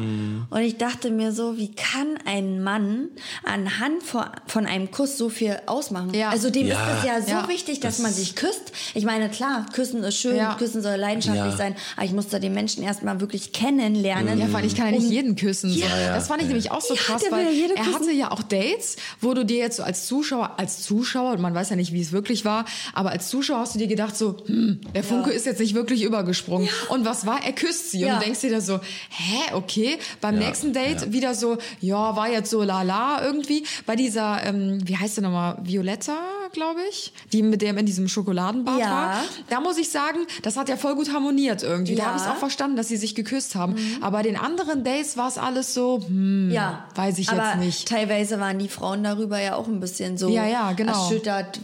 Und ich dachte mir so, wie kann ein Mann anhand von einem Kuss so viel ausmachen? Ja. Also dem Ja. ist es ja so Ja. wichtig, dass man sich küsst. Ich meine, klar, küssen ist schön, Ja. küssen soll leidenschaftlich Ja. sein, aber ich muss da den Menschen erstmal wirklich kennenlernen. Ja, vor allem, ich kann ja nicht jeden küssen. so. Ja. Das fand ich nämlich auch so Ja, krass, weil ja jede er hatte ja auch Dates, wo du dir jetzt so als Zuschauer, als Zuschauer, man weiß ja nicht, wie es wirklich war, aber als Zuschauer hast du dir gedacht so, hm, der Funke ist jetzt nicht wirklich übergesprungen. Und was war? Er küsst sie. Und Ja. du denkst dir da so, hä, okay. Beim Ja, nächsten Date ja. wieder so, ja, war jetzt so lala irgendwie. Bei dieser, ähm, wie heißt sie nochmal, Violetta, glaube ich, die mit dem in diesem Schokoladenbad Ja. war. Da muss ich sagen, das hat ja voll gut harmoniert irgendwie. Da Ja. habe ich auch verstanden, dass sie sich geküsst haben. Aber den anderen Days war es alles so, hm, Ja, weiß ich aber jetzt nicht. Teilweise waren die Frauen darüber ja auch ein bisschen so Ja, ja, genau. erschüttert,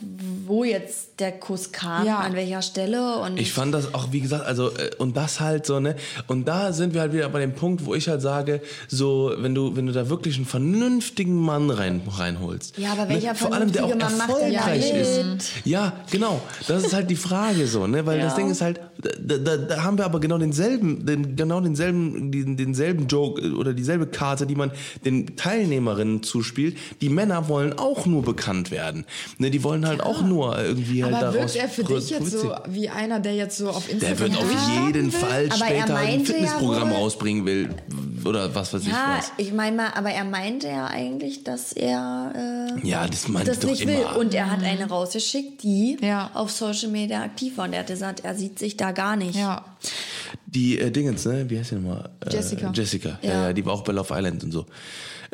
wo jetzt der Kuss kam, Ja. an welcher Stelle. Und Ich fand das auch, wie gesagt, also, äh, und das halt so, ne? Und da sind wir halt wieder bei dem Punkt, wo ich halt sage, so, wenn du, wenn du da wirklich einen vernünftigen Mann rein, reinholst. Ja, aber welcher ne? Vor allem, der auch vernünftige Mann erfolgreich ist. mit? Ja, genau. Das ist halt die Frage so, ne? Weil das Ja. Ding ist halt, da, da, da haben wir aber genau denselben, den, genau denselben, den, denselben Joke äh, oder dieselbe Karte, die man den Teilnehmerinnen zuspielt. Die Männer wollen auch nur bekannt werden. Ne? Die wollen halt auch nur irgendwie halt Aber daraus wirkt er für dich jetzt so wie einer, der jetzt so auf Instagram Der wird auf jeden will? Fall er später ein ja Fitnessprogramm wohl- rausbringen will. Oder was weiß ich ja, was. ich meine mal, aber er meinte ja eigentlich, dass er äh, Ja, das meinte das ich doch nicht immer. will. Und er hat eine rausgeschickt, die Ja. auf Social Media aktiv war. Und er hat gesagt, er sieht sich da gar nicht. Ja. Die äh, Dingens, ne? Wie heißt die nochmal? Äh, Jessica. Jessica. Ja. Ja. ja, die war auch bei Love Island und so.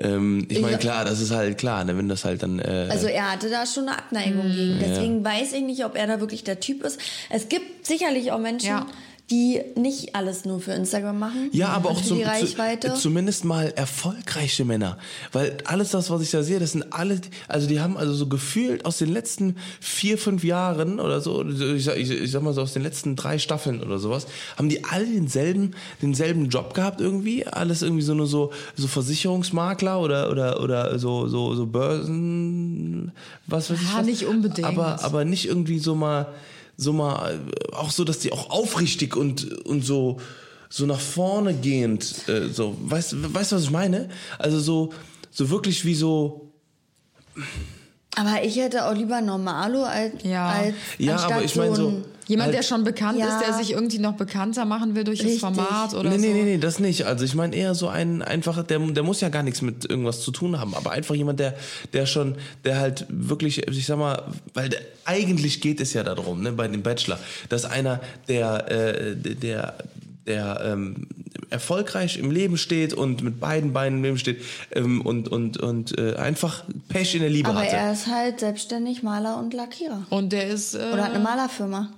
Ähm, ich meine, Ja. klar, das ist halt klar, ne, wenn das halt dann. Äh, Also er hatte da schon eine Abneigung Mhm. gegen. Deswegen weiß ich nicht, ob er da wirklich der Typ ist. Es gibt sicherlich auch Menschen, Ja. Die nicht alles nur für Instagram machen. Ja, aber auch zum, die zu, zumindest mal erfolgreiche Männer. Weil alles das, was ich da sehe, das sind alle, also die haben also so gefühlt aus den letzten vier, fünf Jahren oder so, ich sag, ich, ich sag mal so aus den letzten drei Staffeln oder sowas, haben die alle denselben, denselben Job gehabt irgendwie. Alles irgendwie so nur so, so Versicherungsmakler oder, oder, oder so, so, so Börsen, was weiß ich. Ja, was. nicht unbedingt. Aber, aber nicht irgendwie so mal, so mal, äh, auch so, dass die auch aufrichtig und, und so, so nach vorne gehend, äh, so, weißt, weißt du, was ich meine? Also so, so wirklich wie so, aber ich hätte auch lieber Normalo als, Ja. als Ja, anstatt aber ich meine so Jemand, Halt- der schon bekannt Ja. ist, der sich irgendwie noch bekannter machen will durch Richtig. das Format oder nee, nee, so. nee, nee, das nicht. Also ich meine eher so ein einfacher, der, der muss ja gar nichts mit irgendwas zu tun haben, aber einfach jemand, der, der schon, der halt wirklich, ich sag mal, weil der, eigentlich geht es ja darum, ne, bei dem Bachelor, dass einer, der, äh, der, der ähm, erfolgreich im Leben steht und mit beiden Beinen im Leben steht ähm, und, und, und äh, einfach Pech in der Liebe aber hatte. er ist halt selbstständig Maler und Lackierer. Und der ist. Äh, Oder hat eine Malerfirma.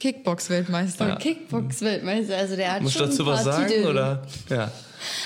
Kickbox-Weltmeister. Und Kickbox-Weltmeister. Also der hat Musst du schon dazu ein paar was sagen? Titel. Oder? Ja.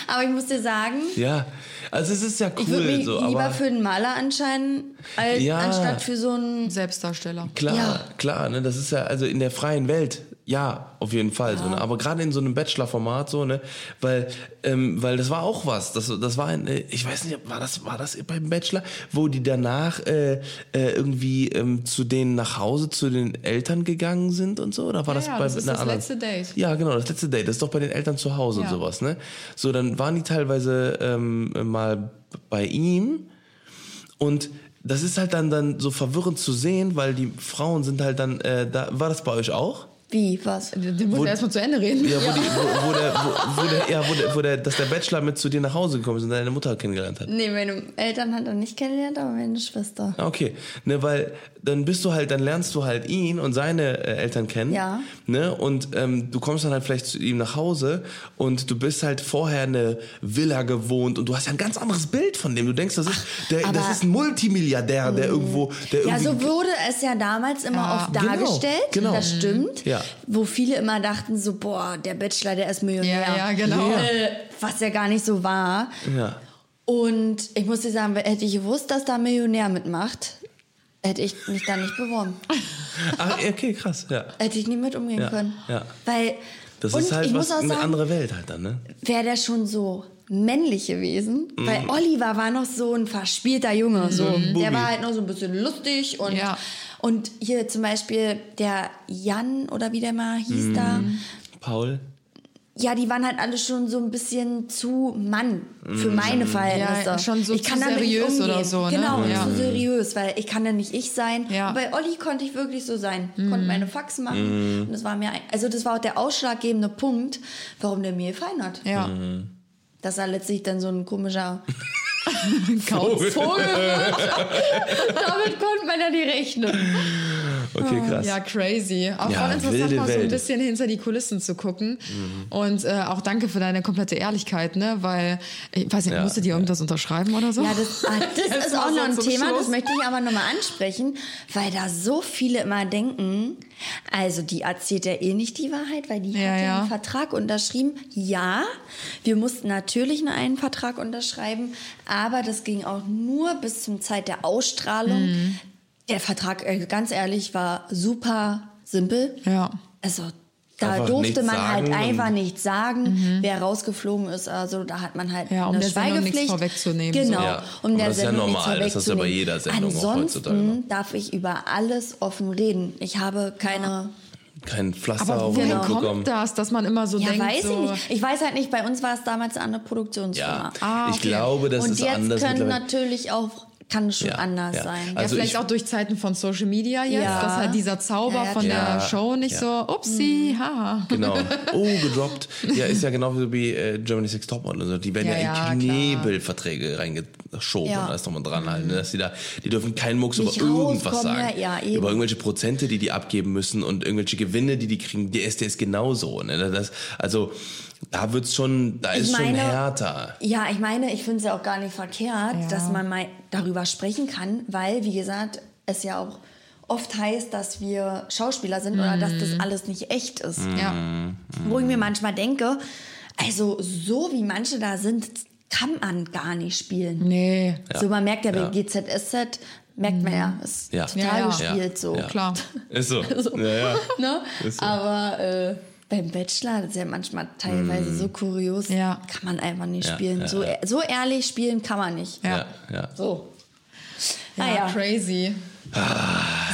Aber ich muss dir sagen, Ja. Also es ist ja ich würde cool, mich so, lieber aber. für einen Maler entscheiden, als, Ja. anstatt für so einen. Selbstdarsteller. Klar, Ja. klar, ne, das ist ja also in der freien Welt, ja, auf jeden Fall so, ne, aber gerade in so einem Bachelor-Format so, ne, weil, ähm, weil das war auch was, das, das war ein, äh, ich weiß nicht, war das, war das beim Bachelor, wo die danach äh, äh, irgendwie ähm, zu denen nach Hause zu den Eltern gegangen sind und so, oder war Ja, das ja, bei das ist einer das anderen? letzte Date. Ja, genau, das letzte Date, das ist doch bei den Eltern zu Hause und Ja. sowas, ne, so dann waren die teilweise ähm, mal bei ihm und das ist halt dann, dann so verwirrend zu sehen, weil die Frauen sind halt dann, äh, da, war das bei euch auch? Wie, was? Den muss Wo- er erstmal zu Ende reden. Ja, wo, Die, wo, wo der, wo, wo der, ja, wo der, wo der, dass der Bachelor mit zu dir nach Hause gekommen ist und deine Mutter kennengelernt hat. Nee, meine Eltern hat er nicht kennengelernt, aber meine Schwester. Ah, Okay, ne, weil dann bist du halt, dann lernst du halt ihn und seine äh, Eltern kennen. Ja. Ne, und ähm, du kommst dann halt vielleicht zu ihm nach Hause und du bist halt vorher eine Villa gewohnt und du hast ja ein ganz anderes Bild von dem. Du denkst, das ist, der, aber- das ist ein Multimilliardär, der irgendwo, der Ja, so wurde es ja damals immer Ja, oft genau, dargestellt. genau. Das stimmt. Ja. Wo viele immer dachten so, boah, der Bachelor, der ist Millionär. Ja, ja, genau. Äh, was ja gar nicht so war. Ja. Und ich muss dir sagen, hätte ich gewusst, dass da ein Millionär mitmacht, hätte ich mich da nicht beworben. Ah, okay, krass, ja. Hätte ich nie mit umgehen Ja, können. ja. Weil, Das ist halt ich was, muss auch eine sagen, andere Welt halt dann, ne? wäre der schon so männlich gewesen, weil Mhm. Oliver war noch so ein verspielter Junge, so. ein Bubi. Der war halt noch so ein bisschen lustig und Ja. Und hier zum Beispiel der Jan oder wie der mal hieß Mhm. da, Paul? ja, die waren halt alle schon so ein bisschen zu Mann für meine Verhältnisse. Ja, schon so ich kann damit nicht seriös umgehen. oder so, ne? Genau, Ja. zu seriös, weil ich kann ja nicht ich sein. Ja. Und bei Olli konnte ich wirklich so sein. Konnte meine Faxen machen. Und das war mir, ein- also das war auch der ausschlaggebende Punkt, warum der mir gefallen hat. Ja. Dass er letztlich dann so ein komischer Vogel. Damit konnte man ja nicht rechnen. Okay, krass. Ja, crazy. Auch Ja, voll interessant, wilde mal so ein bisschen hinter die Kulissen zu gucken. Und äh, auch danke für deine komplette Ehrlichkeit, ne? Weil, ich weiß nicht, Ja. musstet ihr irgendwas unterschreiben oder so? Ja, das, ah, das ist auch noch ein Thema, Schluss. das möchte ich aber nochmal ansprechen, weil da so viele immer denken, also die erzählt ja eh nicht die Wahrheit, weil die Ja, hat ja ja. einen Vertrag unterschrieben. Ja, wir mussten natürlich nur einen Vertrag unterschreiben, aber das ging auch nur bis zum Zeit der Ausstrahlung. Mhm. Der Vertrag, äh, ganz ehrlich, war super simpel. Ja. Also da Einfach durfte man halt und- einfach nichts sagen, wer rausgeflogen ist. Also da hat man halt Mhm. Ja, um eine der Sendung nichts Schweigepflicht. vorwegzunehmen, so. Genau, Ja, um der das ist ja normal, das ist ja bei jeder Sendung auch Ansonsten darf ich über alles offen reden. Ich habe keine... Kein Pflaster Aber auf Mund kommt das, dass man immer so Ja, denkt, weiß so, ich nicht. Ich weiß halt nicht, bei uns war es damals eine Produktionsfirma. Ja, Ah, ich okay. glaube, das Und ist jetzt anders können mittlerweile. natürlich auch, kann schon Ja, anders ja. sein. Ja, Also vielleicht ich- auch durch Zeiten von Social Media jetzt, Ja. dass halt dieser Zauber Ja, ja, von der Show nicht Ja. so, upsie, Mhm. haha. Genau. Oh, gedroppt. Ja, ist ja genau wie äh, Germany Six Topmodel. Also die werden Ja, ja, ja, in klar. Knebelverträge reingeschoben. Ja. Da ist nochmal dran halt. Ne? Dass die, da, die dürfen keinen Mucks über Nicht irgendwas rauskommen, sagen. ja, ja, eben. über irgendwelche Prozente, die die abgeben müssen und irgendwelche Gewinne, die die kriegen. Der ist, der ist genauso. Ne? Das, also da wird's schon, da Ich ist schon meine- härter. Ja, ich meine, ich finde es ja auch gar nicht verkehrt, Ja. dass man mal darüber sprechen kann, weil, wie gesagt, es ja auch oft heißt, dass wir Schauspieler sind oder dass Mhm. das alles nicht echt ist. Ja. Wo ich mir manchmal denke, also so wie manche da sind, kann man gar nicht spielen. Nee. So, man merkt ja bei Ja. GZSZ, merkt man ja, ist Ja. total Ja, ja. gespielt so. Ja. Klar. Ist so. So. Ja, ja. Ne? Ist so. Aber äh, beim Bachelor, das ist ja manchmal teilweise so kurios, Ja. kann man einfach nicht Ja, spielen. ja, so, ja. so ehrlich spielen kann man nicht. Ja. Ja, ja. So. Ja, Ah, ja. crazy.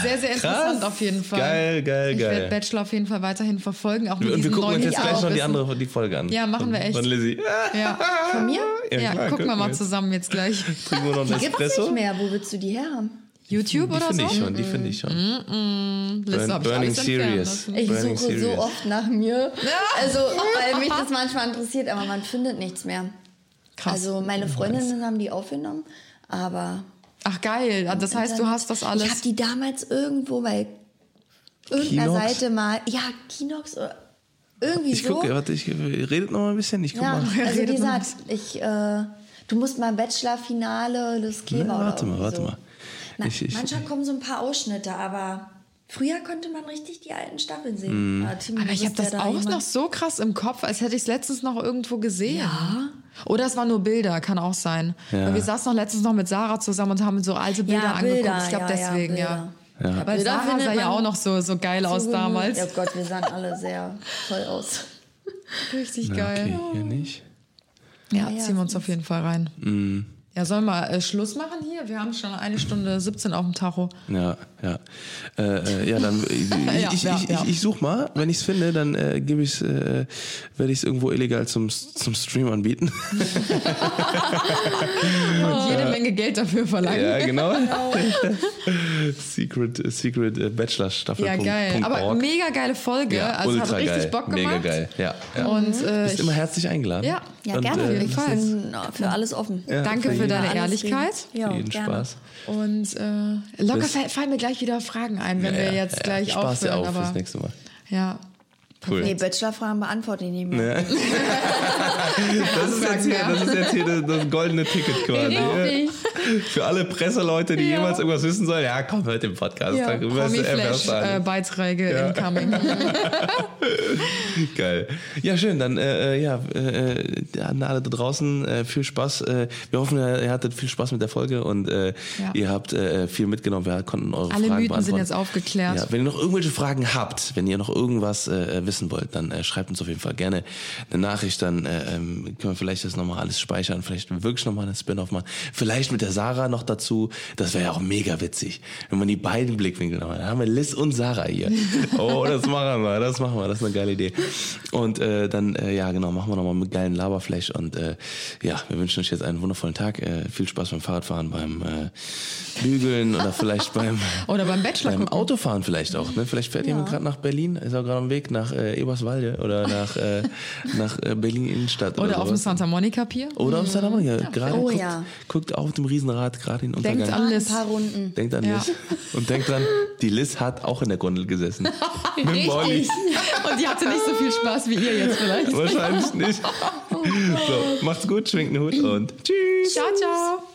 Sehr, sehr interessant auf jeden Fall. Geil, geil, ich geil. werde Bachelor auf jeden Fall weiterhin verfolgen. Auch mit Und wir gucken uns neuen jetzt gleich noch die andere die Folge an. Ja, machen wir echt. Von Lizzie. Ja, Von mir? ja, klar, gucken wir mal jetzt. zusammen jetzt gleich. Trinken wir noch einen Die gibt es Espresso? nicht mehr. Wo willst du die her haben? YouTube Die oder finde so? ich schon, die finde ich schon. Hab ich Burning alles Serious. Ich Burning suche so Serious. oft nach mir. Also, weil mich das manchmal interessiert, aber man findet nichts mehr. Krass. Also, meine Freundinnen haben die aufgenommen, aber. Ach geil, das heißt, du hast das Ich habe alles. die damals irgendwo bei irgendeiner Kinox? Seite mal. Ja, Kinox oder irgendwie Ich so. gucke, warte, ich redet noch mal ein bisschen. Ich guck ja, mal. also wie gesagt, ich, äh, du musst mal Bachelor-Finale des Keber Na, oder warte mal, warte so. mal. Na, Ich- ich- manchmal kommen so ein paar Ausschnitte, aber Früher konnte man richtig die alten Staffeln sehen. Tim, Aber ich habe das da auch noch so krass im Kopf, als hätte ich es letztens noch irgendwo gesehen. Ja. Oder es waren nur Bilder, kann auch sein. Ja. Weil wir saßen noch letztens noch mit Sarah zusammen und haben so alte Bilder Ja, angeguckt. Bilder, ich glaube deswegen, ja. Ja. Weil Bilder Sarah sah ja auch noch so, so geil aus Zugemüht. damals. Ja Gott, wir sahen alle sehr toll aus. Richtig Na, geil. Okay, hier nicht. Ja, ziehen wir uns auf jeden Fall rein. Ja, sollen wir äh, Schluss machen hier? Wir haben schon eine Stunde 17 auf dem Tacho. Ja, ja. Äh, äh, ja, dann ich, Ja, ich, ja, ich, ja. ich, ich such mal, wenn ich es finde, dann äh, gebe ich äh, werde ich es irgendwo illegal zum zum Stream anbieten. Und jede Menge Geld dafür verlangen. ja, genau. Secret Secret äh, Bachelor Staffel. Ja, geil. Aber mega geile Folge. ja, also hat ultra richtig geil. Bock gemacht. Mega geil. Ja, ja. Und äh, Bist ich, immer herzlich eingeladen. Ja. Ja, Und, gerne. äh, ich Fall. bin für alles offen. Ja, danke für jeden- deine Ehrlichkeit. Ja, jeden gerne. Spaß. Und äh, locker Bis- fall- fallen mir gleich wieder Fragen ein, wenn Ja, wir ja, jetzt ja. gleich Spaß dir aufhören. auf aber fürs nächste Mal. ja. Cool. Nee, Bachelor-Fragen beantworte ich nicht mehr. Das ist, jetzt hier, das ist jetzt hier das, das goldene Ticket quasi. Richtig. Für alle Presseleute, die Ja. jemals irgendwas wissen sollen, ja, komm, hört den Podcast. Ja, da wirst du erfährst Promi-Flash äh. Beiträge incoming. Geil. Ja, schön. Dann, äh, äh, ja, äh, äh, an alle da draußen, äh, viel Spaß. Wir hoffen, ihr hattet viel Spaß mit der Folge und Ja. ihr habt viel mitgenommen. Wir konnten eure Alle Fragen Mythen sind jetzt aufgeklärt. Ja, wenn ihr noch irgendwelche Fragen habt, wenn ihr noch irgendwas wissen wollt, dann schreibt uns auf jeden Fall gerne eine Nachricht. Dann äh, ähm, können wir vielleicht das nochmal alles speichern. Vielleicht wirklich nochmal eine Spin-off machen. Vielleicht mit der Sarah noch dazu. Das wäre ja auch mega witzig, wenn man die beiden Blickwinkel noch mal. Dann haben wir Liz und Sarah hier. Oh, das machen wir, das machen wir. Das ist eine geile Idee. Und äh, dann, äh, ja genau, machen wir nochmal mit geilen Laberflash. Und äh, ja, wir wünschen euch jetzt einen wundervollen Tag. Äh, viel Spaß beim Fahrradfahren, beim äh, Bügeln oder vielleicht beim Oder beim Bachelor beim. Autofahren vielleicht auch. Ne? Vielleicht fährt jemand gerade nach Berlin, ist auch gerade am Weg nach äh, Eberswalde oder nach, äh, nach äh, Berlin Innenstadt. Oder, Oder auf dem. Santa Monica Pier. Oder auf Santa Monica. Gerade Oh guckt, ja. guckt auf dem Riesenrad gerade den Untergang. Denkt an Ein Liz. paar Runden. Denkt an Ja. Liz. Und denkt dran, die Liz hat auch in der Gondel gesessen. Mit dem Olli. Und die hatte nicht so viel Spaß wie ihr jetzt vielleicht. Wahrscheinlich nicht. So, macht's gut, schwingt den Hut und tschüss. Ciao, ciao.